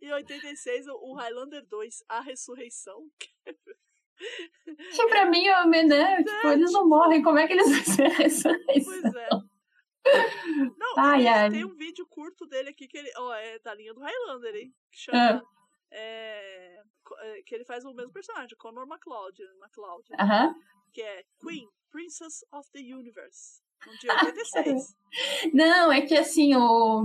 Em 86, o Highlander 2, A Ressurreição. Que pra mim, homem, né? É, tipo, eles não morrem, como é que eles vão ser a ressurreição? Pois é. Não, ai, ai. tem um vídeo curto dele aqui que ele. Ó, é da linha do Highlander, hein? Que chama. Ah. É, que ele faz o mesmo personagem, Conor McLeod, McLeod uh -huh. que é Queen, Princess of the Universe, no dia 86. Não, é que assim, o,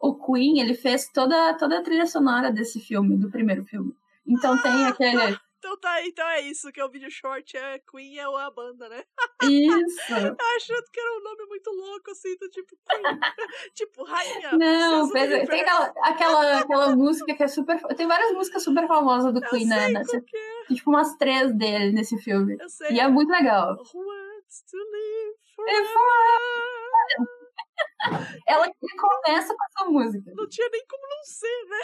o Queen, ele fez toda, toda a trilha sonora desse filme, do primeiro filme. Então ah, tem aquele. Então tá, então é isso, que é o vídeo short, é Queen é a banda, né? Isso! Achando que era um nome muito louco, assim, do tipo Queen. tipo, rainha. Não, tem aquela, aquela, aquela música que é super. Tem várias músicas super famosas do eu Queen, né? Nessa, é. Tipo umas três dele nesse filme. Eu sei. E é muito legal. Who wants to live forever? Ela começa com essa música. Não tinha nem como não ser, né?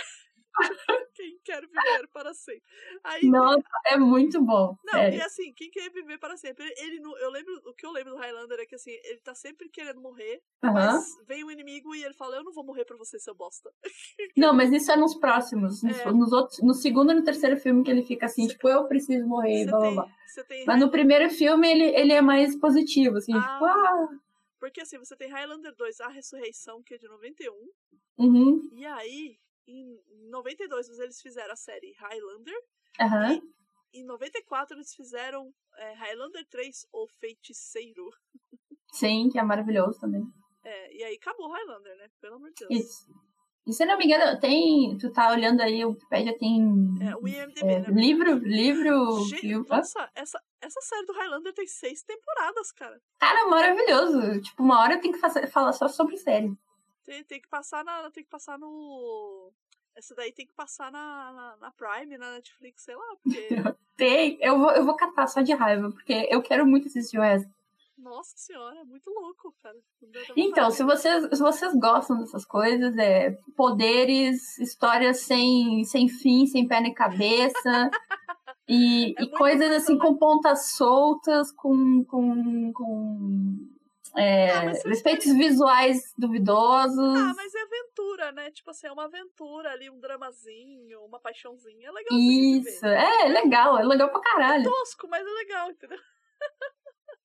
quem quer viver para sempre. Aí, Nossa, é muito bom. Não, e assim, quem quer viver para sempre? Ele, eu lembro, o que eu lembro do Highlander é que assim, ele tá sempre querendo morrer, mas vem um inimigo e ele fala: Eu não vou morrer pra você, seu bosta. Não, mas isso é nos próximos. Nos, é. nos outros, no segundo e no terceiro filme que ele fica assim, cê, tipo, eu preciso morrer, blá blá blá. Mas no primeiro filme ele, ele é mais positivo, assim, ah, tipo, ah. Porque assim, você tem Highlander 2, A Ressurreição, que é de 91. Uhum. E aí, em 92 eles fizeram a série Highlander. Uhum. E em 94 eles fizeram é, Highlander 3, O Feiticeiro. Sim, que é maravilhoso também. É, e aí acabou Highlander, né? Pelo amor de Deus. Isso. E se não me engano, tem. Tu tá olhando aí, o Wikipedia tem. É, o IMDB, é, né? Livro, livro. Gente, nossa, essa, essa série do Highlander tem seis temporadas, cara. Cara, maravilhoso. Tipo, uma hora tem que fazer, falar só sobre série. Tem, tem que passar na. Tem que passar no. Essa daí tem que passar na, na, na Prime, na Netflix, sei lá, porque. tem, eu vou, eu vou catar só de raiva, porque eu quero muito assistir o essa. Nossa senhora, é muito louco, cara. Então, se vocês, se vocês gostam dessas coisas, é poderes, histórias sem, sem fim, sem pé nem cabeça. e, é e coisas assim com pontas soltas, com, com, com é, ah, efeitos visuais duvidosos. Ah, mas é aventura, né? Tipo assim, é uma aventura ali, um dramazinho, uma paixãozinha. É legal. Isso, é, é legal, é legal pra caralho. É tosco, mas é legal, entendeu?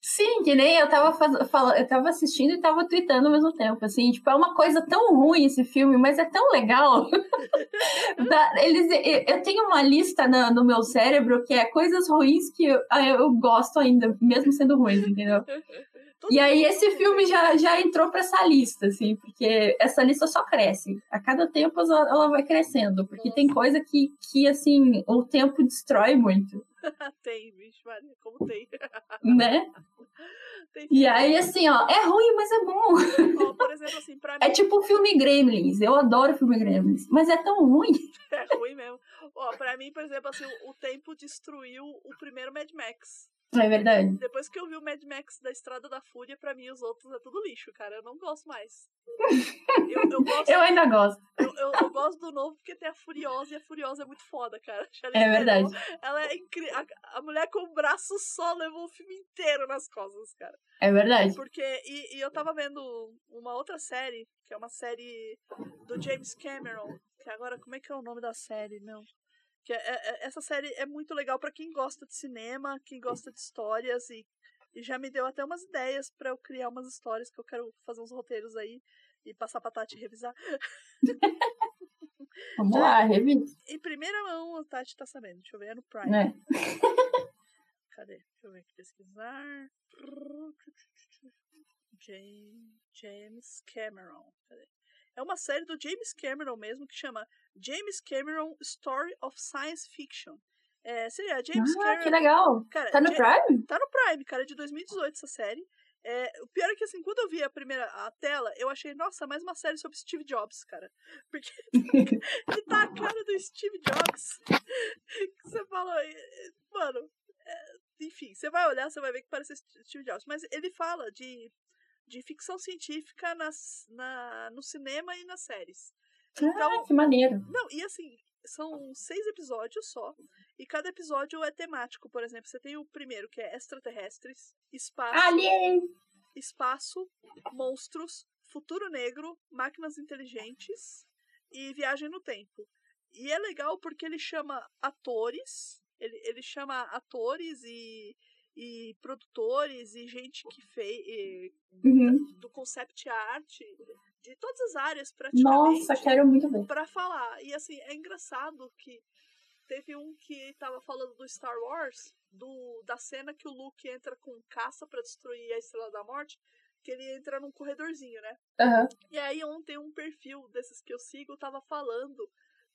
Sim, que nem eu tava, faz... Fala... eu tava assistindo e tava tweetando ao mesmo tempo, assim, tipo, é uma coisa tão ruim esse filme, mas é tão legal. Eles, eu tenho uma lista no, no meu cérebro que é coisas ruins que eu, eu gosto ainda, mesmo sendo ruins, entendeu? E aí esse filme já, já entrou para essa lista, assim, porque essa lista só cresce. A cada tempo ela vai crescendo, porque Nossa. tem coisa que, que, assim, o tempo destrói muito. tem, bicho, Maria, como tem. né? Tem E aí, assim, ó, é ruim, mas é bom. ó, por exemplo, assim, pra mim É tipo o filme Gremlins. Eu adoro o filme Gremlins. Mas é tão ruim. é ruim mesmo. Ó, pra mim, por exemplo, assim, o tempo destruiu o primeiro Mad Max. É verdade. Depois que eu vi o Mad Max da Estrada da Fúria, pra mim os outros é tudo lixo, cara. Eu não gosto mais. Eu, eu gosto, Eu ainda gosto. eu, eu- eu gosto do novo porque tem a Furiosa e a Furiosa é muito foda, cara. É verdade. Theron, Ela é incrível. A, a mulher com o braço só levou o filme inteiro nas costas, cara. É verdade. Porque. E, e eu tava vendo uma outra série, que é uma série do James Cameron. Que agora, como é que é o nome da série, meu? Que é- é- é- essa série é muito legal pra quem gosta de cinema, quem gosta de histórias e, e já me deu até umas ideias pra eu criar umas histórias que eu quero fazer uns roteiros aí e passar pra Tati revisar. Vamos lá, revista. Em primeira mão, a Tati tá sabendo. Deixa eu ver, é no Prime. Né? Cadê? Deixa eu ver aqui, pesquisar. James Cameron. Cadê? É uma série do James Cameron mesmo que chama James Cameron Story of Science Fiction. É, seria James Ah, que Cameron. legal. Cara, Tá no Ja- Prime? Tá no Prime, cara, é de 2018 essa série. É, o pior é que, assim, quando eu vi a primeira a tela, eu achei, nossa, mais uma série sobre Steve Jobs, cara. Porque ele tá a cara do Steve Jobs. Que você fala, mano, é, enfim, você vai olhar, você vai ver que parece Steve Jobs. Mas ele fala de, de ficção científica nas, na, no cinema e nas séries. Então, Ah, que maneiro. não, e assim, são seis episódios só. E cada episódio é temático. Por exemplo, você tem o primeiro, que é extraterrestres, espaço, Alien! espaço, monstros, futuro negro, máquinas inteligentes e viagem no tempo. E é legal porque ele chama atores, ele, ele chama atores e, e produtores e gente que fez Uhum. do concept art, de todas as áreas praticamente Nossa, quero muito ver. pra falar. E assim, é engraçado que teve um que tava falando do Star Wars, do da cena que o Luke entra com caça pra destruir a Estrela da Morte, que ele entra num corredorzinho, né? Aham. E aí ontem um perfil desses que eu sigo tava falando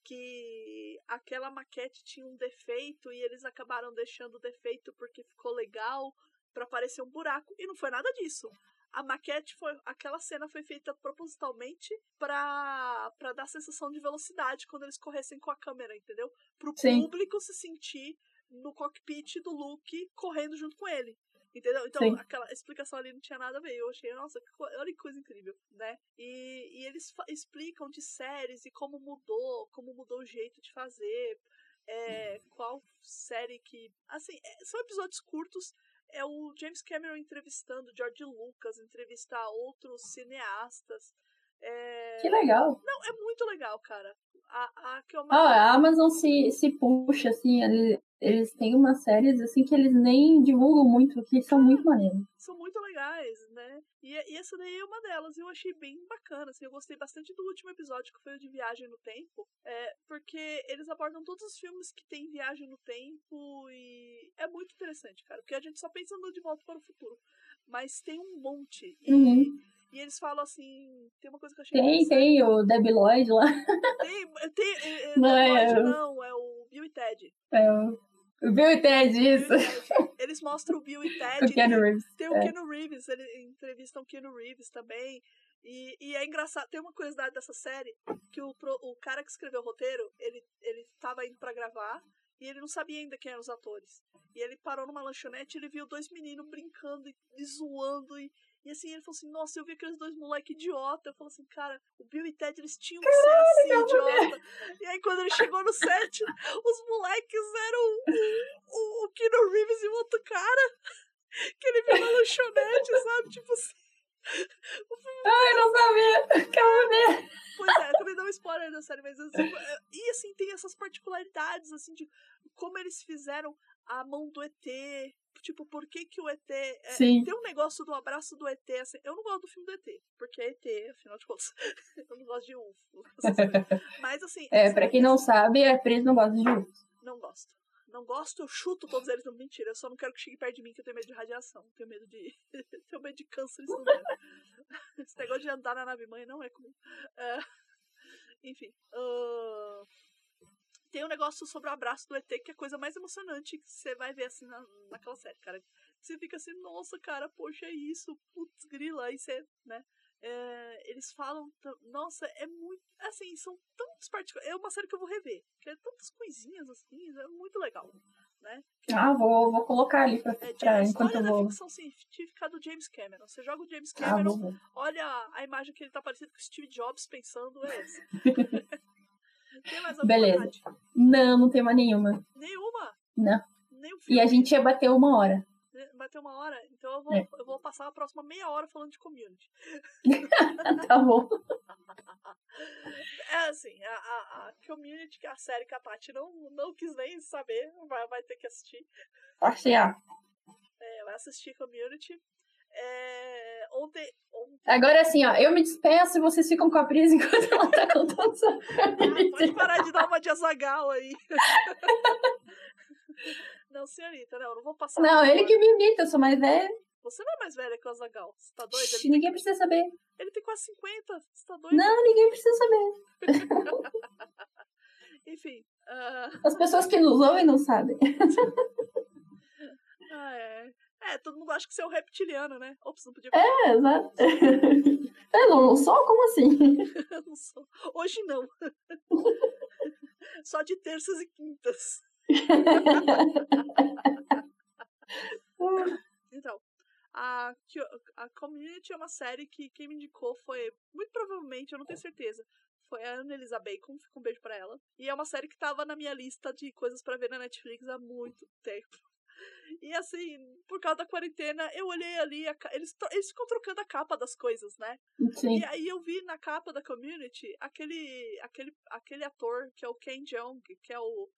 que aquela maquete tinha um defeito e eles acabaram deixando o defeito porque ficou legal pra parecer um buraco e não foi nada disso. A maquete foi, aquela cena foi feita propositalmente pra para dar sensação de velocidade quando eles corressem com a câmera, entendeu? Pro Sim. público se sentir no cockpit do Luke correndo junto com ele. Entendeu? Então, Sim. aquela explicação ali não tinha nada a ver. Eu achei, nossa, que olha que coisa incrível, né? E, e eles explicam de séries e como mudou, como mudou o jeito de fazer, é, qual série que. Assim, é, são episódios curtos. É o James Cameron entrevistando George Lucas, entrevistar outros cineastas. É, Que legal. Não, é muito legal, cara. A, a que eu Ah, mais. a Amazon se, se puxa, assim, eles têm umas séries, assim, que eles nem divulgam muito, que são muito maneiras. são muito legais, né? E, e essa daí é uma delas, eu achei bem bacana, assim, eu gostei bastante do último episódio, que foi o de Viagem no Tempo, é, porque eles abordam todos os filmes que tem Viagem no Tempo, e é muito interessante, cara, porque a gente só pensa no De Volta para o Futuro, mas tem um monte, e, Uhum. e eles falam assim, tem uma coisa que eu achei Tem, tem o Debbie Lloyd lá. tem, tem, é, é, Não é- não, é o Bill e Ted. É o Bill e Ted, isso. Eles mostram o Bill e Ted, O Keanu Reeves. Tem o É. Keanu Reeves, eles entrevistam o Keanu Reeves também. E, e é engraçado, tem uma curiosidade dessa série, que o, pro- o cara que escreveu o roteiro, ele, ele tava indo pra gravar e ele não sabia ainda quem eram os atores. E ele parou numa lanchonete e ele viu dois meninos brincando e, e zoando. E, e assim, ele falou assim, nossa, eu vi aqueles dois moleque idiota. Eu falei assim, cara, o Bill e Ted, eles tinham que ser assim, idiota. E aí quando ele chegou no set, os moleques eram o, o, o Keanu Reeves e o outro cara que ele viu na lanchonete, sabe? Tipo assim. Ai, não sabia. Quero ver. Pois é, de dar um spoiler da série, mas assim, é, e assim, tem essas particularidades, assim, de como eles fizeram a mão do ET. Tipo, por que, que o ET. é, Sim. tem um negócio do abraço do ET, assim. Eu não gosto do filme do ET, porque é ET, afinal de contas. eu não gosto de UFO. Mas assim. É, esse- pra quem não sabe, a Pris não gosta de UFO. Não gosto. Não gosto, eu chuto todos eles. Não, mentira, eu só não quero que chegue perto de mim, que eu tenho medo de radiação. Tenho medo de. tenho medo de câncer isso não. Esse negócio de andar na nave mãe não é comigo. É, Enfim. ahn, Tem um negócio sobre o abraço do ET que é a coisa mais emocionante que você vai ver assim na, naquela série, cara. você fica assim, nossa, cara, poxa, é isso, putz, grila, aí você, né? É, eles falam, nossa, é muito, assim, são tantos particulares, é uma série que eu vou rever, que é tantas coisinhas assim, é muito legal, né? Que ah, vou, vou colocar ali pra, é, James, enquanto olha eu vou. ficção científica do James Cameron, você joga o James Ah, Cameron, ver. olha a imagem que ele tá parecido com o Steve Jobs pensando, é essa. Tem mais alguma Beleza. Nath? Não, não tem mais nenhuma. Nenhuma? Não. E a gente ia bater uma hora. Bateu uma hora, então eu vou, É. eu vou passar a próxima meia hora falando de community. tá bom. É assim, a, a, a community, que é a série que a Tati não, não quis nem saber, vai, vai ter que assistir. Achei, ah. É, vai assistir community. É, ontem, ontem. Agora assim, ó, eu me despeço e vocês ficam com a Pris enquanto ela tá contando sua Ah, pode parar de dar uma de azagal aí. Não, senhorita, não, eu não vou passar. Não, ele que me imita, eu sou mais velha. Você não é mais velha que o Azagal. Você tá doida? Shhh, Ninguém precisa saber. ele tem quase 50. Você tá doida? Não, ninguém precisa saber. Enfim. ah, As pessoas que nos ouvem não sabem. ah, é. É, todo mundo acha que você é um reptiliano, né? Ops, não podia É, exato. Eu não sou? Como assim? Não sou. Hoje não. Só de terças e quintas. Então, a, a Community é uma série que quem me indicou foi, muito provavelmente, eu não tenho certeza, foi a Ana Elisa Bacon, fica um beijo pra ela. E é uma série que tava na minha lista de coisas pra ver na Netflix há muito tempo. E assim, por causa da quarentena, eu olhei ali, a eles, eles ficam trocando a capa das coisas, né? Sim. E aí eu vi na capa da Community aquele, aquele, aquele ator que é o Ken Jeong, que é o.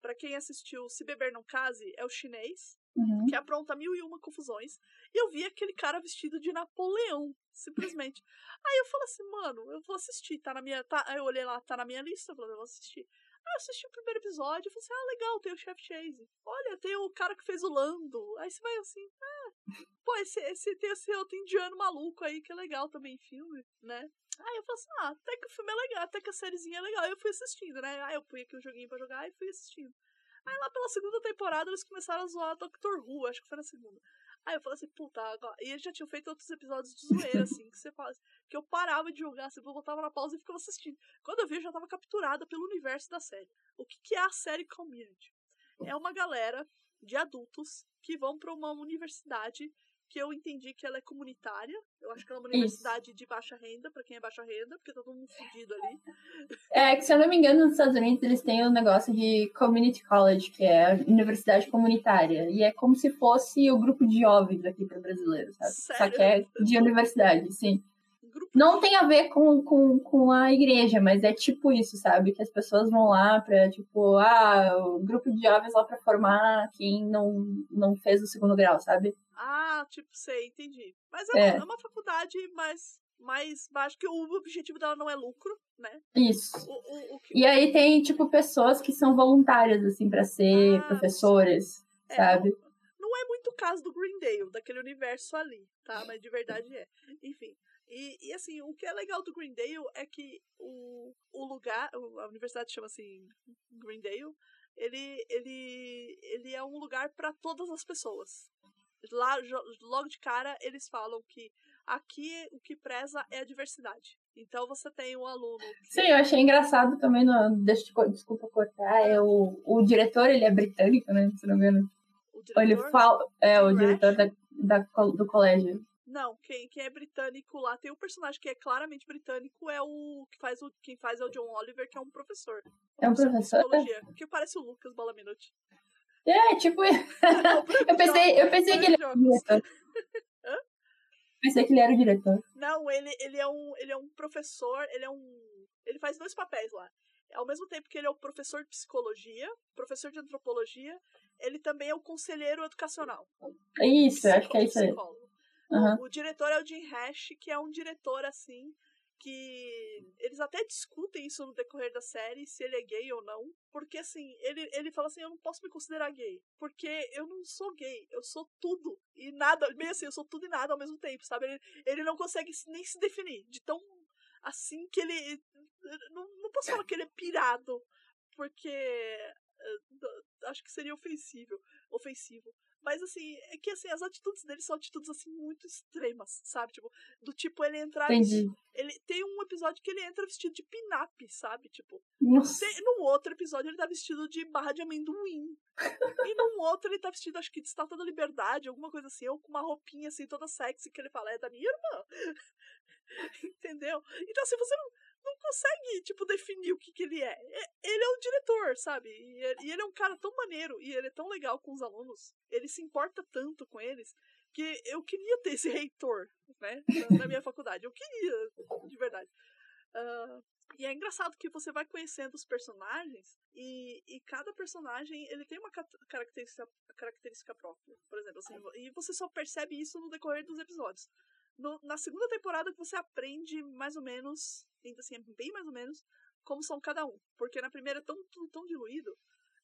Pra quem assistiu Se Beber Não Case, é o chinês, Uhum. que apronta mil e uma confusões. E eu vi aquele cara vestido de Napoleão, simplesmente. aí eu falei assim, mano, eu vou assistir, tá na minha. Tá, aí eu olhei lá, tá na minha lista, eu falei, eu vou assistir. Eu assisti o primeiro episódio, eu falei assim, ah, legal, tem o Chef Chase. Olha, tem o cara que fez o Lando. Aí você vai assim, ah, pô, esse, esse tem esse outro indiano maluco aí que é legal também, filme, né? Aí eu falei assim, ah, até que o filme é legal, até que a sériezinha é legal. Aí eu fui assistindo, né? Aí eu fui aqui o joguinho pra jogar e fui assistindo. Aí lá pela segunda temporada eles começaram a zoar Doctor Who, acho que foi na segunda. Aí eu falei assim, puta, agora... e eles já tinham feito outros episódios de zoeira, assim, que você fala assim, que eu parava de jogar, assim, eu botava na pausa e ficava assistindo. Quando eu vi, eu já tava capturada pelo universo da série. O que, que é a série Community? É uma galera de adultos que vão pra uma universidade que eu entendi que ela é comunitária. Eu acho que ela é uma Isso. universidade de baixa renda, pra quem é baixa renda, porque tá todo mundo fudido ali. É que, se eu não me engano, nos Estados Unidos eles têm um negócio de community college, que é a universidade comunitária. E é como se fosse o grupo de jovens aqui para brasileiros, sabe? Só Sério? que é de universidade, sim. Não tem a ver com, com, com a igreja, mas é tipo isso, sabe? Que as pessoas vão lá pra, tipo, ah, o grupo de jovens lá pra formar quem não, não fez o segundo grau, sabe? Ah, tipo, sei, entendi. Mas é, É. Uma, é uma faculdade mais, mais baixa, que o objetivo dela não é lucro, né? Isso. O, o, o que, E aí tem, tipo, pessoas que são voluntárias, assim, pra ser Ah, professores, é, sabe? Não, não é muito o caso do Greendale, daquele universo ali, tá? Mas de verdade é. Enfim. E, e assim, o que é legal do Greendale é que o, o lugar, a universidade chama assim Greendale, ele, ele, ele é um lugar para todas as pessoas. Lá, logo de cara, eles falam que aqui o que preza é a diversidade. Então você tem um aluno. que- Sim, eu achei engraçado também, no, desculpa cortar, é o, o diretor, ele é britânico, né, se não me engano. ele fala, é, o diretor da, da, do colégio. Não, quem, quem é britânico lá, tem um personagem que é claramente britânico, é o que faz o quem faz é o John Oliver, que é um professor. É um professor? que parece o Lucas Balaminuti. É, tipo, eu pensei, eu pensei que ele era o diretor. Hã? Pensei que ele era o diretor. Não, ele, ele é um ele é um professor, ele é um ele faz dois papéis lá. Ao mesmo tempo que ele é o professor de psicologia, professor de antropologia, ele também é o conselheiro educacional. É isso, acho que é isso aí. Psicólogo. Aham. O, o diretor é o Jim Hash, que é um diretor assim que eles até discutem isso no decorrer da série, se ele é gay ou não, porque assim, ele, ele fala assim, eu não posso me considerar gay, porque eu não sou gay, eu sou tudo e nada, meio assim, eu sou tudo e nada ao mesmo tempo, sabe? Ele, ele não consegue se- nem se definir, de tão assim que ele, não, não posso falar que ele é pirado, porque eh, acho que seria ofensivo, ofensivo, Mas assim, é que assim, as atitudes dele são atitudes assim muito extremas, sabe? Tipo, do tipo ele entrar. Entendi. Ele tem um episódio que ele entra vestido de pin-up, sabe? Tipo, Nossa. tem, num outro episódio ele tá vestido de barra de amendoim. e num outro ele tá vestido, acho que de estátua da liberdade, alguma coisa assim, ou com uma roupinha assim toda sexy que ele fala, é da minha irmã. Entendeu? Então, assim, você não, não consegue, tipo, definir o que, que ele é. É- Ele é o diretor, sabe? E ele, é um cara tão maneiro e ele é tão legal com os alunos. Ele se importa tanto com eles que eu queria ter esse reitor, né? Na, minha faculdade. Eu queria, de verdade. Ah, e é engraçado que você vai conhecendo os personagens e, e cada personagem ele tem uma ca- característica, característica própria. Por exemplo, assim, e você só percebe isso no decorrer dos episódios. No- na segunda temporada que você aprende mais ou menos, ainda assim, bem mais ou menos, como são cada um. Porque na primeira é tão, tão, tão diluído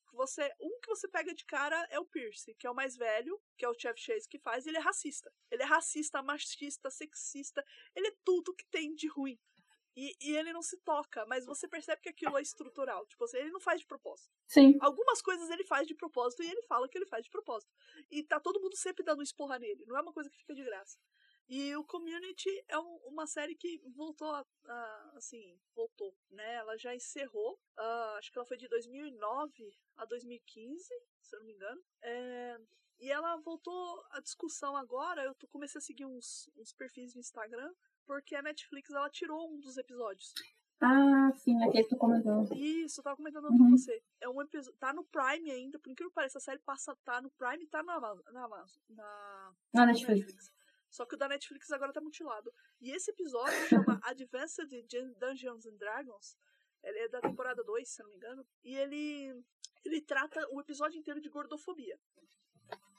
que você. Um que você pega de cara é o Pierce, que é o mais velho, que é o Chef Chase que faz, e ele é racista. Ele é racista, machista, sexista, ele é tudo que tem de ruim. E, e ele não se toca, mas você percebe que aquilo é estrutural. Tipo assim, ele não faz de propósito. Sim. Algumas coisas ele faz de propósito e ele fala que ele faz de propósito. E tá todo mundo sempre dando esporra nele. Não é uma coisa que fica de graça. E o Community é um- uma série que voltou a, a- assim, voltou, né? Ela já encerrou, ah, acho que ela foi de 2009 a 2015, se eu não me engano. É, e ela voltou à discussão agora, eu comecei a seguir uns, uns perfis no Instagram, porque a Netflix, ela tirou um dos episódios. Ah, sim, aquele que tu comentou. Isso, eu tava comentando Uhum. com você. É um episódio. Tá no Prime ainda, por incrível que pareça, a série passa, tá no Prime e tá na, na, na, Na na Netflix. Só que o da Netflix agora tá mutilado. E esse episódio chama Advanced Dun- Dungeons and Dragons. Ele é da temporada 2, se não me engano. E ele, ele trata o episódio inteiro de gordofobia.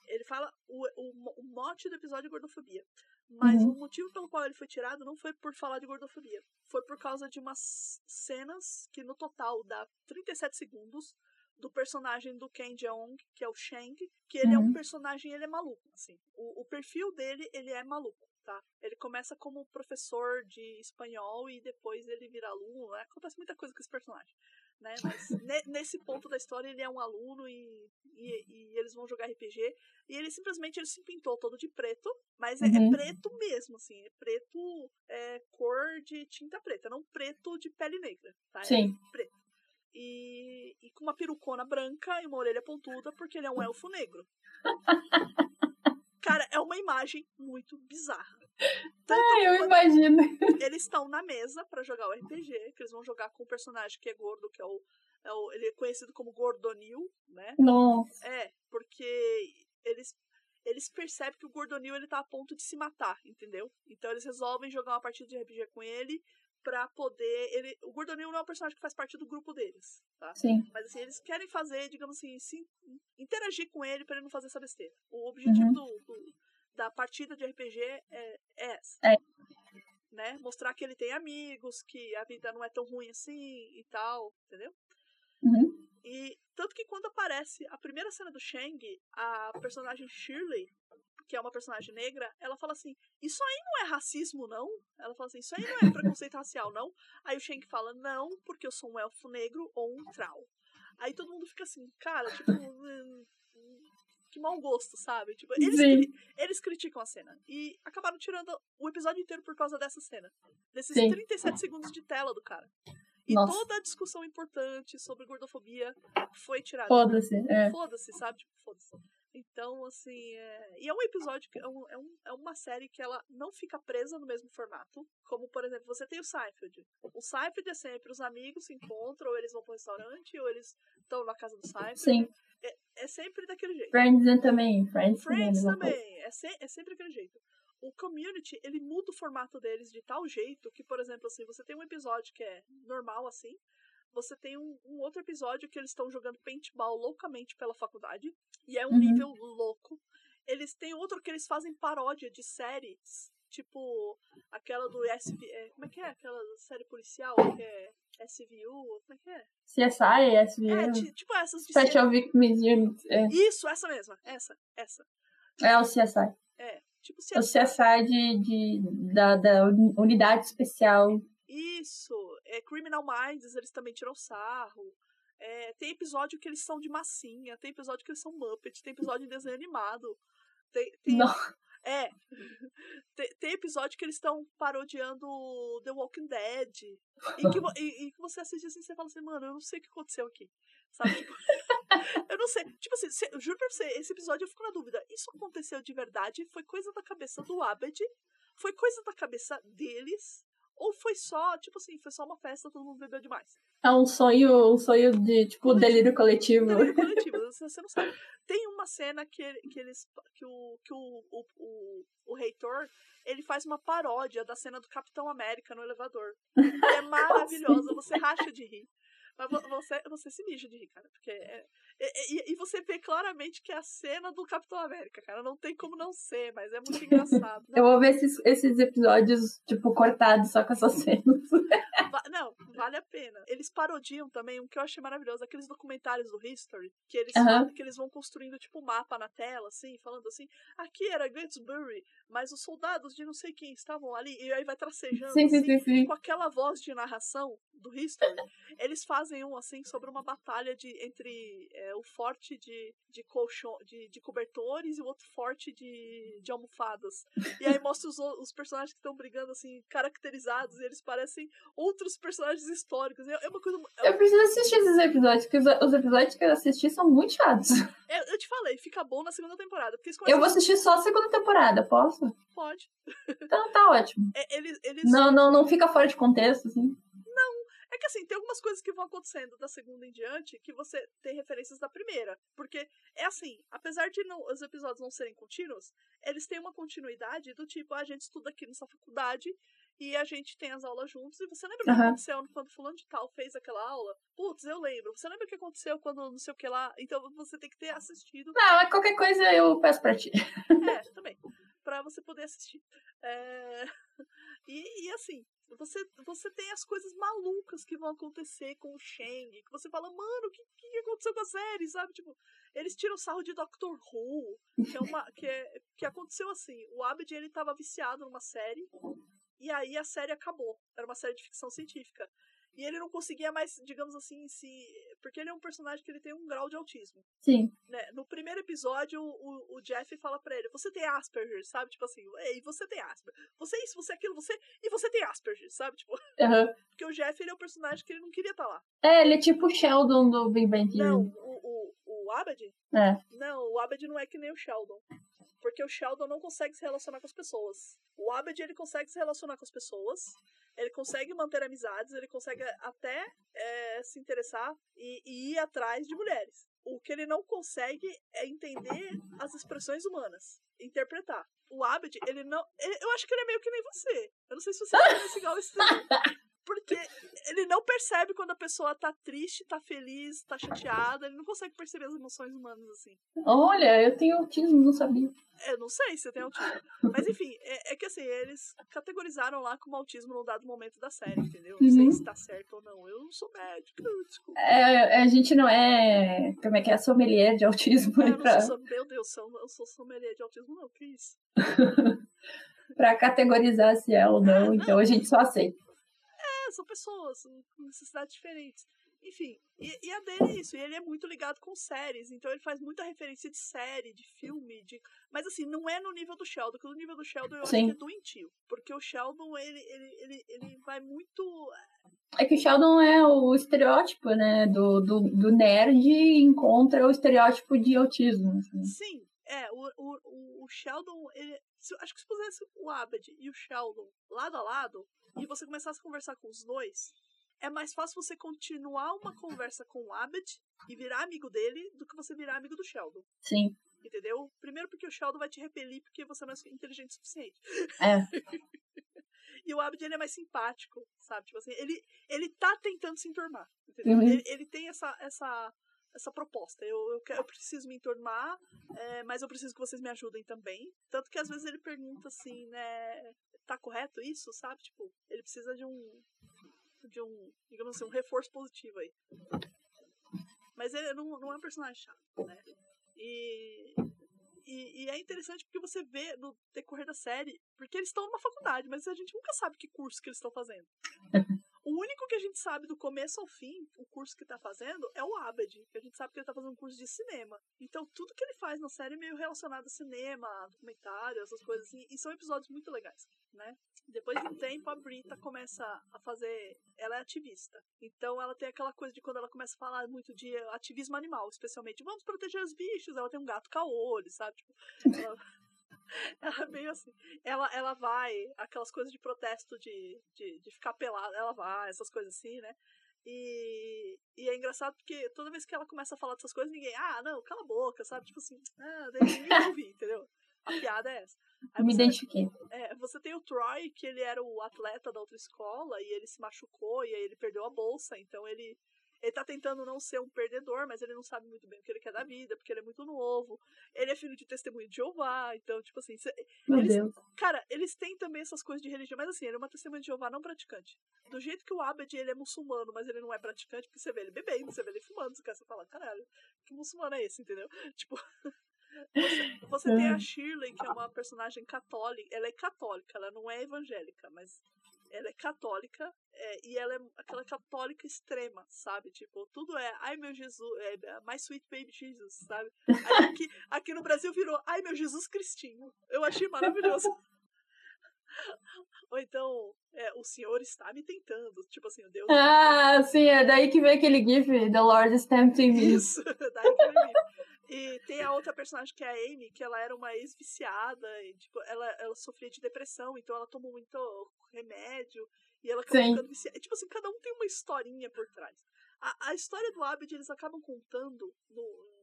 Ele fala o, o, o mote do episódio é gordofobia. Mas Uhum. o motivo pelo qual ele foi tirado não foi por falar de gordofobia. Foi por causa de umas cenas que no total dá 37 segundos do personagem do Ken Jeong, que é o Shang, que ele é um Uhum. personagem, ele é maluco, assim. O, o perfil dele, ele é maluco, tá? Ele começa como professor de espanhol e depois ele vira aluno, né? acontece muita coisa com esse personagem, né? Mas ne- nesse ponto da história ele é um aluno e, e, e eles vão jogar RPG e ele simplesmente ele se pintou todo de preto, mas é, é Uhum. preto mesmo, assim, é preto é, cor de tinta preta, não preto de pele negra, tá? É Sim. preto. E, e com uma perucona branca e uma orelha pontuda, porque ele é um elfo negro. Cara, é uma imagem muito bizarra. Tanto Ah, eu imagino. eles estão na mesa pra jogar o RPG, que eles vão jogar com o personagem que é gordo, que é o, é o- ele é conhecido como Gordonil, né? Nossa. É, porque eles eles percebem que o Gordonil ele tá a ponto de se matar, entendeu? Então eles resolvem jogar uma partida de RPG com ele pra poder ele o Gordonil não é um personagem que faz parte do grupo deles, tá? Sim. Mas assim, eles querem fazer, digamos assim, interagir com ele pra ele não fazer essa besteira. O objetivo Uhum. do, do- da partida de RPG é, é essa. É. Né? Mostrar que ele tem amigos, que a vida não é tão ruim assim e tal, entendeu? Uhum. E tanto que quando aparece a primeira cena do Shang, a personagem Shirley, que é uma personagem negra, ela fala assim: Isso aí não é racismo, não? Ela fala assim: Isso aí não é preconceito racial, não? Aí o Shang fala: Não, porque eu sou um elfo negro ou um troll. Aí todo mundo fica assim, cara, tipo. hum, Que mau gosto, sabe? Tipo, eles, cri- eles criticam a cena. E acabaram tirando o episódio inteiro por causa dessa cena. Desses Sim. 37 segundos de tela do cara. E Nossa. toda a discussão importante sobre gordofobia foi tirada. Foda-se. É. Foda-se, sabe? Tipo, foda-se. Então, assim, é... e é um episódio, que é, um, é, um, é uma série que ela não fica presa no mesmo formato. Como, por exemplo, você tem o Seinfeld. O Seinfeld é sempre os amigos se encontram, ou eles vão pro restaurante, ou eles estão na casa do Seinfeld. Sim. É sempre daquele jeito. Friends também. Friends, também. Friends mesma coisa. também, é, se- é sempre aquele jeito. O Community, ele muda o formato deles de tal jeito que, por exemplo, assim, você tem um episódio que é normal, assim, você tem um, um outro episódio que eles estão jogando paintball loucamente pela faculdade, e é um Uhum. nível louco. Eles têm outro que eles fazem paródia de séries, tipo aquela do SV... é, como é que é? Aquela série policial que é SVU, como é que é? CSI, SVU. É, ti- tipo essas de Special Victims Unit. É, Isso, essa mesma, essa, essa. é o CSI. É, tipo É o CSI de, de, da, da unidade especial. Isso, é Criminal Minds, eles também tiram sarro. É, tem episódio que eles são de massinha, tem episódio que eles são Muppet, tem episódio de desenho animado. Tem, tem, Não. é. tem, tem episódio que eles estão parodiando The Walking Dead. E que, e- e que você assiste assim e você fala assim, mano, eu não sei o que aconteceu aqui. Sabe? Tipo, eu não sei. Tipo assim, eu juro pra você, esse episódio eu fico na dúvida. Isso aconteceu de verdade? Foi coisa da cabeça do Abed? Foi coisa da cabeça deles? Ou foi só, tipo assim, foi só uma festa, todo mundo bebeu demais? É um sonho, um sonho de, tipo, delírio coletivo. Delírio coletivo, você, não sabe. Tem uma cena que, que eles. que o, que o, o, o, o reitor ele faz uma paródia da cena do Capitão América no elevador. É maravilhosa, você racha de rir. Mas vo- você, você se mija de rir, cara. Porque é, é- e, e você vê claramente que é a cena do Capitão América, cara. Não tem como não ser, mas é muito engraçado. Eu vou ver esses, esses episódios, tipo, cortados só com essas cenas. Não, vale a pena. Eles parodiam também um que eu achei maravilhoso, aqueles documentários do History, que eles, Aham. fa- que eles vão construindo tipo um mapa na tela, assim, falando assim, aqui era Gettysbury, mas os soldados de não sei quem estavam ali, e aí vai tracejando Sim, sim, assim, sim, sim. com aquela voz de narração do History. Eles fazem um assim sobre uma batalha de entre é, o forte de, de colchão, de, de cobertores e o outro forte de, de almofadas. E aí mostra os, os personagens que estão brigando assim, caracterizados, e eles parecem outros personagens históricos. É é uma coisa. é Eu preciso assistir esses episódios, porque os, os episódios que eu assisti são muito chatos. É, eu te falei, fica bom na segunda temporada. Porque Eu vou assistir só a segunda temporada, posso? Pode. Então tá ótimo. É, eles, eles, Não, não, não fica fora de contexto, assim. É que assim, tem algumas coisas que vão acontecendo da segunda em diante que você tem referências da primeira. Porque é assim, apesar de não, os episódios não serem contínuos, eles têm uma continuidade do tipo, ah, a gente estuda aqui nessa faculdade e a gente tem as aulas juntos. E você lembra o que aconteceu quando fulano de tal fez aquela aula? Putz, eu lembro. Você lembra o que aconteceu quando não sei o que lá? Então você tem que ter assistido. Não, mas qualquer coisa eu peço pra ti. É, também. Pra você poder assistir. É, E, e assim, você, você tem as coisas malucas que vão acontecer com o Shang, que você fala, mano, o que, que aconteceu com a série, sabe? Tipo, eles tiram sarro de Doctor Who, que é uma. que, é, que aconteceu assim, o Abed ele tava viciado numa série, e aí a série acabou. Era uma série de ficção científica. E ele não conseguia mais, digamos assim, se. Porque ele é um personagem que ele tem um grau de autismo Sim. né, no primeiro episódio, o, o Jeff fala pra ele, você tem Asperger, sabe? Tipo assim, ei, você tem Asperger. Você é isso, você é aquilo, você. E você tem Asperger, sabe? Tipo, Aham. porque o Jeff ele é um personagem que ele não queria estar lá. É, ele é tipo o Sheldon do Big Bang Theory. Não, o, o, o Abed? É. Não, o Abed não é que nem o Sheldon. Porque o Sheldon não consegue se relacionar com as pessoas. O Abed ele consegue se relacionar com as pessoas. Ele consegue manter amizades, ele consegue até é, se interessar e, e ir atrás de mulheres. O que ele não consegue é entender as expressões humanas, interpretar. O Abed, ele não. eu acho que ele é meio que nem você. Eu não sei se você é igual esse também. Porque ele não percebe quando a pessoa tá triste, tá feliz, tá chateada. Ele não consegue perceber as emoções humanas assim. Olha, eu tenho autismo, não sabia. Eu não sei se você tem autismo. Mas enfim, é, é que assim, eles categorizaram lá como autismo num dado momento da série, entendeu? Não sei Uhum. se tá certo ou não. Eu não sou médica, desculpa. É, a gente não é. Como é que é? Sommelier de autismo Eu né, não pra, sou, meu Deus, eu não sou sommelier de autismo, não. Que isso? pra categorizar se é ou não, então a gente só aceita. É, são pessoas com necessidades diferentes. Enfim, e, e a dele é isso. E ele é muito ligado com séries. Então ele faz muita referência de série, de filme, de. Mas assim, não é no nível do Sheldon, porque no nível do Sheldon eu Sim. acho que é doentio. Porque o Sheldon, ele, ele, ele, ele vai muito. É que o Sheldon é o estereótipo, né? Do, do, do nerd encontra o estereótipo de autismo. assim. Sim, é, o, o, o- Sheldon, ele, se- acho que se pusesse o Abed e o Sheldon lado a lado, e você começasse a conversar com os dois, é mais fácil você continuar uma conversa com o Abed e virar amigo dele do que você virar amigo do Sheldon. Sim. Entendeu? Primeiro porque o Sheldon vai te repelir porque você não é inteligente o suficiente. É. E o Abed, ele é mais simpático, sabe? Tipo assim, ele, ele tá tentando se enturmar, entendeu? Uhum. Ele, ele tem essa, essa, essa proposta. Eu, eu, quero- eu preciso me enturmar, é, mas eu preciso que vocês me ajudem também. Tanto que às vezes ele pergunta assim, né? Tá correto isso, sabe? Tipo, ele precisa de um. De um, digamos assim, um reforço positivo aí. Mas ele não, não é um personagem chato, né? E, e, e é interessante porque você vê no decorrer da série, porque eles estão numa faculdade, mas a gente nunca sabe que curso que eles estão fazendo. O único que a gente sabe do começo ao fim, o curso que tá fazendo é o Abed, que a gente sabe que ele tá fazendo um curso de cinema. Então tudo que ele faz na série é meio relacionado a cinema, documentário, essas coisas assim, e são episódios muito legais, né? Depois de um tempo, a Brita começa a fazer. Ela é ativista. Então ela tem aquela coisa de quando ela começa a falar muito de ativismo animal, especialmente. Vamos proteger os bichos. Ela tem um gato caolho, sabe? Tipo, ela, ela é meio assim. Ela, ela vai, aquelas coisas de protesto de, de, de ficar pelada, ela vai, essas coisas assim, né? E, e é engraçado porque toda vez que ela começa a falar dessas coisas, ninguém, ah, não, cala a boca, sabe? Tipo assim, ah, ninguém ouvir, entendeu? A piada é essa. Aí Me você- identifiquei. é, você tem o Troy, que ele era o atleta da outra escola, e ele se machucou, e aí ele perdeu a bolsa, então ele. Ele tá tentando não ser um perdedor, mas ele não sabe muito bem o que ele quer da vida, porque ele é muito novo. Ele é filho de testemunho de Jeová, então, tipo assim, cê- eles-. Cara, eles têm também essas coisas de religião, mas assim, ele é uma testemunha de Jeová não praticante. Do jeito que o Abed, ele é muçulmano, mas ele não é praticante, porque você vê ele bebendo, você vê ele fumando, você fala, caralho, que muçulmano é esse, entendeu? Tipo, você, você tem a Shirley, que é uma personagem católica, ela é católica, ela não é evangélica, mas ela é católica, é, e ela é aquela católica extrema, sabe? Tipo, tudo é, ai meu Jesus, é, my sweet baby Jesus, sabe? Aí aqui, aqui no Brasil virou, ai meu Jesus Cristinho. Eu achei maravilhoso. Ou então, é, o senhor está me tentando. Tipo assim, o Deus. Ah, sim, é daí que vem aquele gif, The Lord is tempting me. Isso, daí que vi. E tem a outra personagem que é a Amy, que ela era uma ex-viciada, e, tipo, ela, ela sofria de depressão, então ela tomou muito remédio, e ela acabou Sim. ficando viciada. E, tipo assim, cada um tem uma historinha por trás. A, a história do Abed, eles acabam contando no-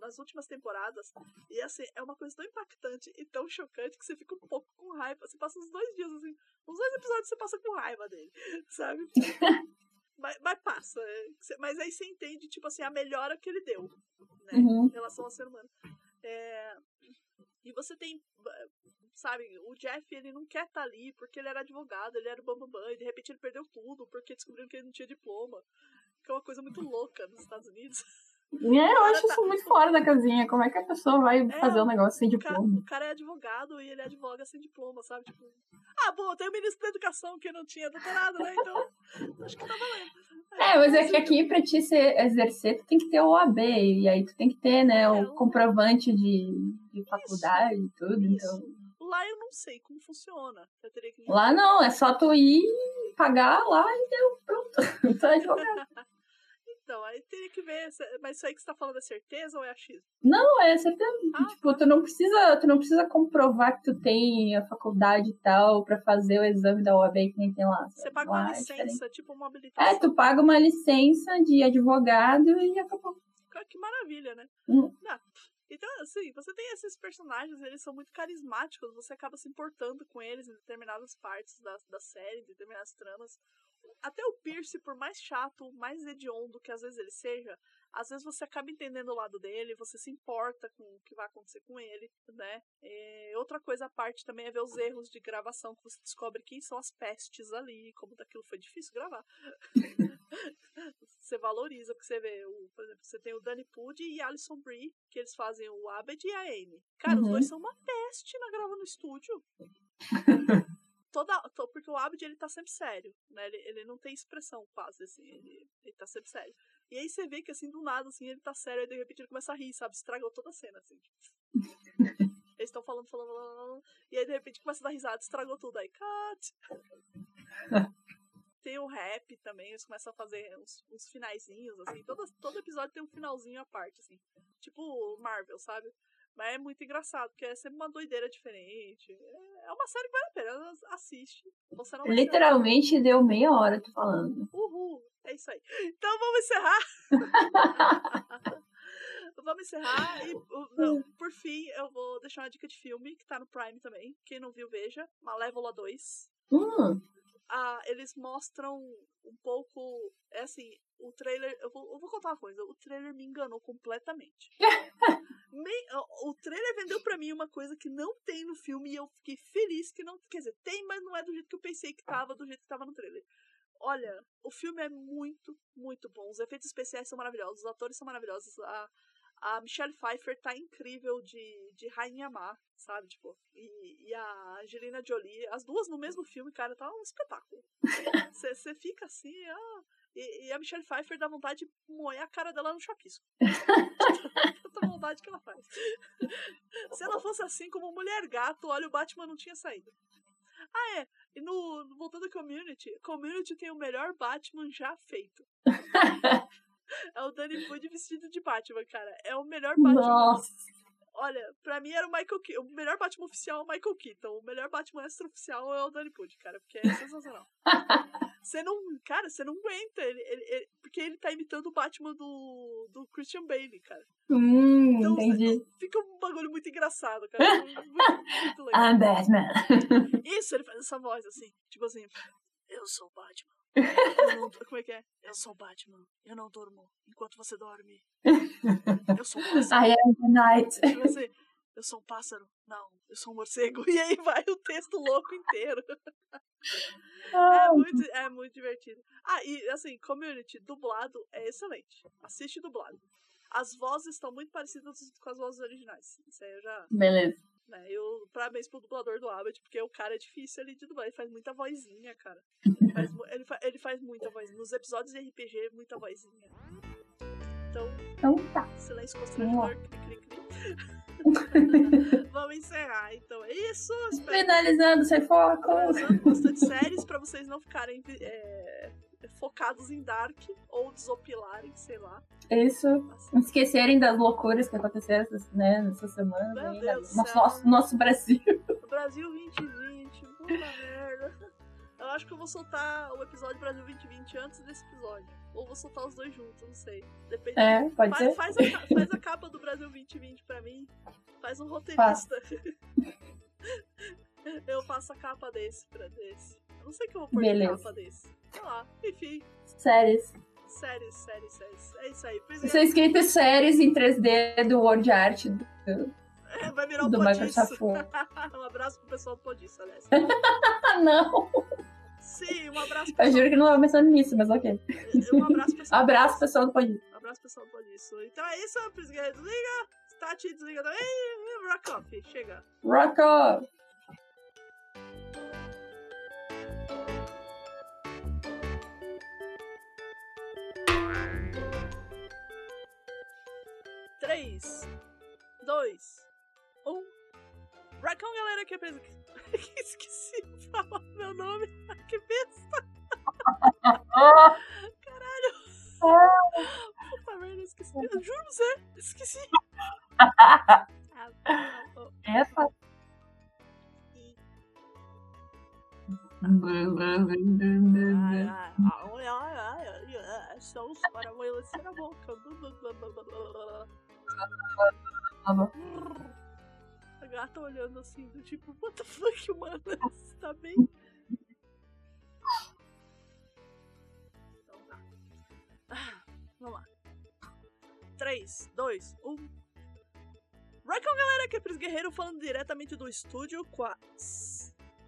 nas últimas temporadas, e assim, é uma coisa tão impactante e tão chocante que você fica um pouco com raiva. Você passa uns dois dias assim, uns dois episódios você passa com raiva dele, sabe? Mas, mas passa. é, Mas aí você entende, tipo assim, a melhora que ele deu, né? Uhum. Em relação ao ser humano. É, E você tem, sabe, o Jeff, ele não quer estar ali porque ele era advogado, ele era o bambambam, e de repente ele perdeu tudo porque descobriram que ele não tinha diploma. Que é uma coisa muito louca nos Estados Unidos. É, eu acho isso muito fora da casinha. Como é que a pessoa vai fazer um negócio sem O cara, diploma? o cara é advogado e ele advoga sem diploma, sabe? Tipo, ah, bom, tem o ministro da educação que não tinha doutorado, né? Então, acho que tá valendo. É, mas é que aqui pra te ser, exercer, tu tem que ter o OAB, e aí tu tem que ter, né, É, o comprovante de, de faculdade e tudo. Isso. Então. Lá eu não sei como funciona. Eu teria que Lá não, é só tu ir, pagar lá e deu, pronto. Tu é advogado. Então, aí teria que ver. Mas isso aí que você tá falando é certeza ou é achismo? Não, é certeza. Ah, tipo, tu não precisa, tu não precisa comprovar que tu tem a faculdade e tal pra fazer o exame da OAB que nem tem lá. Você sabe? paga Lá uma é licença, tipo uma habilitação. É, tu paga uma licença de advogado e acabou. Cara, Que maravilha, né? Hum. Ah, então, assim, você tem esses personagens, eles são muito carismáticos, você acaba se importando com eles em determinadas partes da, da série, em determinadas tramas. Até o Pierce, por mais chato, mais hediondo que às vezes ele seja, às vezes você acaba entendendo o lado dele, você se importa com o que vai acontecer com ele, né? E outra coisa à parte também é ver os erros de gravação, que você descobre quem são as pestes ali, como daquilo foi difícil gravar. você valoriza, porque você vê, o, por exemplo, você tem o Danny Pudi e Alison Brie, que eles fazem o Abed e a Amy. Cara, os Uhum. dois são uma peste na grava no estúdio. Toda, to- porque o Abed, ele tá sempre sério, né? Ele, ele não tem expressão quase, assim, ele, ele tá sempre sério. E aí você vê que, assim, do nada, assim, ele tá sério, e de repente ele começa a rir, sabe? Estragou toda a cena, assim. Eles estão falando, falando, falando, falando, e aí de repente começa a dar risada, estragou tudo. Aí, cut! tem o rap também, eles começam a fazer uns, uns finaizinhos, assim. Todo, todo episódio tem um finalzinho à parte, assim. Tipo Marvel, sabe? Mas é muito engraçado, porque é sempre uma doideira diferente. É é uma série que vale a pena, assiste. Você não vai Literalmente deu meia hora tu falando. Uhul, é isso aí. Então vamos encerrar. vamos encerrar e não, por fim eu vou deixar uma dica de filme que tá no Prime também. Quem não viu, veja. Malévola 2. Hum, Ah, eles mostram um pouco. É assim, o trailer. Eu vou, eu vou contar uma coisa. O trailer me enganou completamente. O- trailer vendeu pra mim uma coisa que não tem no filme e eu fiquei feliz que não. Quer dizer, tem, mas não é do jeito que eu pensei que tava, do jeito que tava no trailer. Olha, o filme é muito, muito bom. Os efeitos especiais são maravilhosos, os atores são maravilhosos. A, a Michelle Pfeiffer tá incrível de, de Rainha Má, sabe? Tipo, e, e a Angelina Jolie, as duas no mesmo filme, cara, tá um espetáculo. Você fica assim, ah, e, e, a Michelle Pfeiffer dá vontade de moer a cara dela no chapisco. Tanta vontade que ela faz. Se ela fosse assim como mulher gato, olha, o Batman não tinha saído. Ah, é. E no, voltando ao Community, Community tem o melhor Batman já feito. é o Danny Wood vestido de Batman, cara. É o melhor Batman. Nossa. Olha, pra mim era o Michael Keaton. O melhor Batman oficial é o Michael Keaton. O melhor Batman extra-oficial é o Danny Wood, cara. Porque é sensacional. Você não. Cara, você não aguenta. Ele, ele, ele, porque ele tá imitando o Batman do, do Christian Bale, cara. Hum, então, entendi. Fica um bagulho muito engraçado, cara. Muito, muito legal. I'm Batman. Isso, ele faz essa voz assim. Tipo assim. Eu sou o Batman. Não, como é que é? Eu sou o Batman. Eu não durmo enquanto você dorme. Eu sou um pássaro. I am the night. Tipo assim, eu sou um pássaro. Não, eu sou um morcego. E aí vai o texto louco inteiro. É muito, é muito divertido. Ah, e assim, community dublado é excelente. Assiste dublado. As vozes estão muito parecidas com as vozes originais. Isso aí eu já. Beleza. Né, eu, parabéns pro dublador do Abbott, porque o cara é difícil ali de dublar. Ele faz muita vozinha, cara. Ele faz, ele, fa, ele faz muita vozinha. Nos episódios de RPG, muita vozinha. Então. Então tá. Silêncio constrangedor, cri, cri, cri. Vamos encerrar, então. É isso. Espero... Finalizando sem foco. Bastante séries pra vocês não ficarem é, focados em Dark ou desopilarem, sei lá. Isso. Assim. Não esquecerem das loucuras que aconteceram né, nessa semana. Meu aí, Deus nosso, nosso, nosso Brasil. Brasil 2020, puta merda. Eu acho que eu vou soltar o episódio Brasil 2020 antes desse episódio. Ou vou soltar os dois juntos, não sei. Depende. É, pode faz, ser. Faz a, faz a capa do Brasil 2020 pra mim. Faz um roteirista. eu faço a capa desse pra desse. Eu não sei o que eu vou pôr Beleza. de capa desse. Sei lá, enfim. Séries. Séries, séries, séries. É isso aí. Pois Isso é escrito séries em 3D do Word Art do, é, vai virar um do. Microsoft um abraço pro pessoal do Podiço, aliás. Ah, não! Sim, um abraço pro Eu juro que não tava pensando nisso, mas ok. Um abraço pessoal. Abraço, pessoal do. Um abraço pessoal do Podiço. Então é isso, Prisgueira desliga. Tati desliga também. Rock off, chega. Rock off! Três, dois, um. Racão, galera, que é. Esqueci de falar meu nome. que besta. Caralho. Puta merda, esqueci. Eu juro pra você, esqueci. Ah, É. E- ai, São os paramoilas na boca. Gata olhando assim, do tipo, what the fuck, mano? Você tá bem? Então tá. Ah, vamos lá. 3, 2, 1. Raikon, galera, que é Pris Guerreiro falando diretamente do estúdio com a.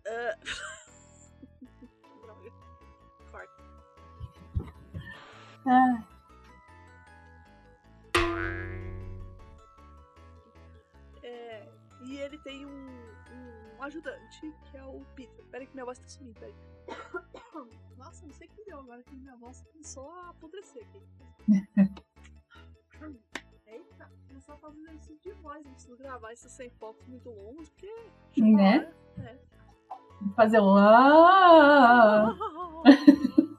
ah, Droga. Corta. Ah, e ele tem um, um ajudante, que é o Peter. Peraí que minha voz tá sumindo, peraí. Nossa, não sei o que deu agora que minha voz começou a apodrecer aqui. Eita, começar a fazer exercício de voz, não preciso gravar esses sem focos muito longos, porque... Né? É. fazer um. Ah!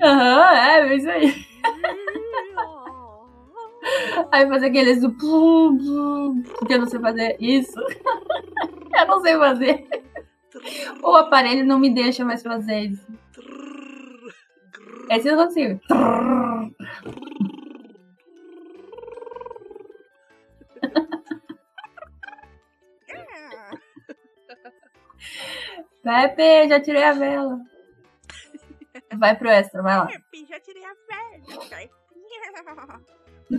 Aham, é, é isso aí. Aí fazer aqueles do plum, plum, porque eu não sei fazer isso. Eu não sei fazer. O aparelho não me deixa mais fazer isso. Esse eu consigo. Pepe, já tirei a vela. Vai pro extra, vai lá. Pepe, já tirei a velha. Eu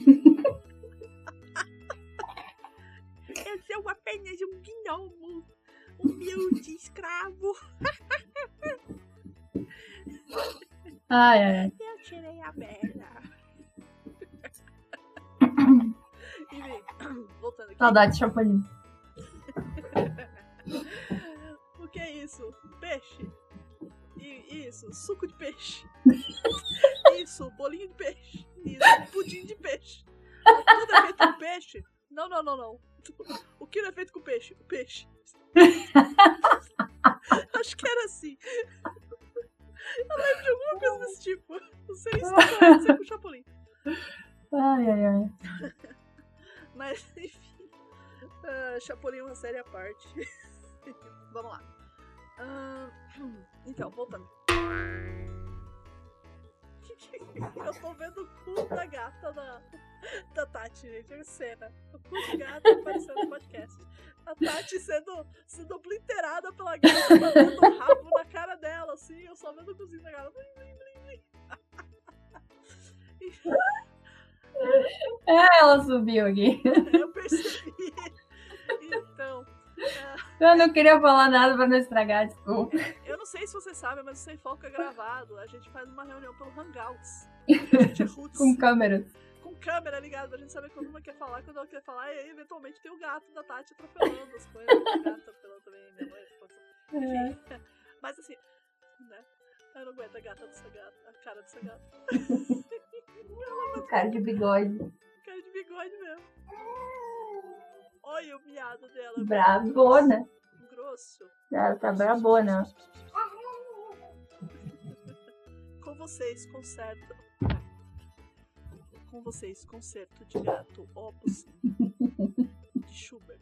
sou é apenas um gnomo, humilde escravo. Ai, ai. Eu tirei a merda. Voltando aqui. Saudade de o que é isso? Peixe. Isso, suco de peixe. Isso, bolinho de peixe. Isso, pudim de peixe. Tudo é feito com peixe? Não, não, não, não. O que não é feito com peixe? O peixe. Acho que era assim. Eu lembro de alguma coisa desse tipo. Não sei se pode ser com o Chapolin. Ai, ai, ai. Mas, enfim. ah, Chapolin é uma série à parte. Vamos lá. Ah, então, voltando. Eu tô vendo o cu da gata da, da Tati, gente. É cena. O cu de gata aparecendo no podcast. A Tati sendo, sendo obliterada pela gata, batendo o rabo na cara dela, assim. Eu só vendo o cozinho da gata. Blim, blim, blim, blim. É, ela subiu aqui. Eu percebi. Então, Eu não queria falar nada pra não estragar, desculpa. eu não sei se você sabe, mas o Sem Foco é gravado. A gente faz uma reunião pelo Hangouts. É. Com câmeras. com câmera ligada pra gente saber quando uma quer falar, quando ela quer falar, e aí eventualmente tem o gato da Tati atropelando as coisas. O gato atropelando também, minha mãe. É. Mas assim, né? Eu não aguento a gata dessa gata, a cara dessa gata. Cara de bigode. Cara de bigode mesmo. Olha o miado dela. é Bravona. Grosso. Ela tá brabona. Com vocês, concerto. Com vocês, concerto de gato Opus de Schubert.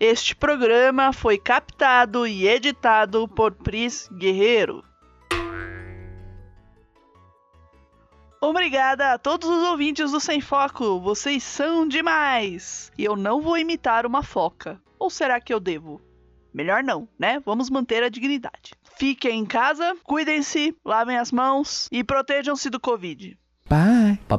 Este programa foi captado e editado por Pris Guerreiro. Obrigada a todos os ouvintes do Sem Foco, vocês são demais! E eu não vou imitar uma foca. Ou será que eu devo? Melhor não, né? Vamos manter a dignidade. Fiquem em casa, cuidem-se, lavem as mãos e protejam-se do Covid. Bye. Bye bye.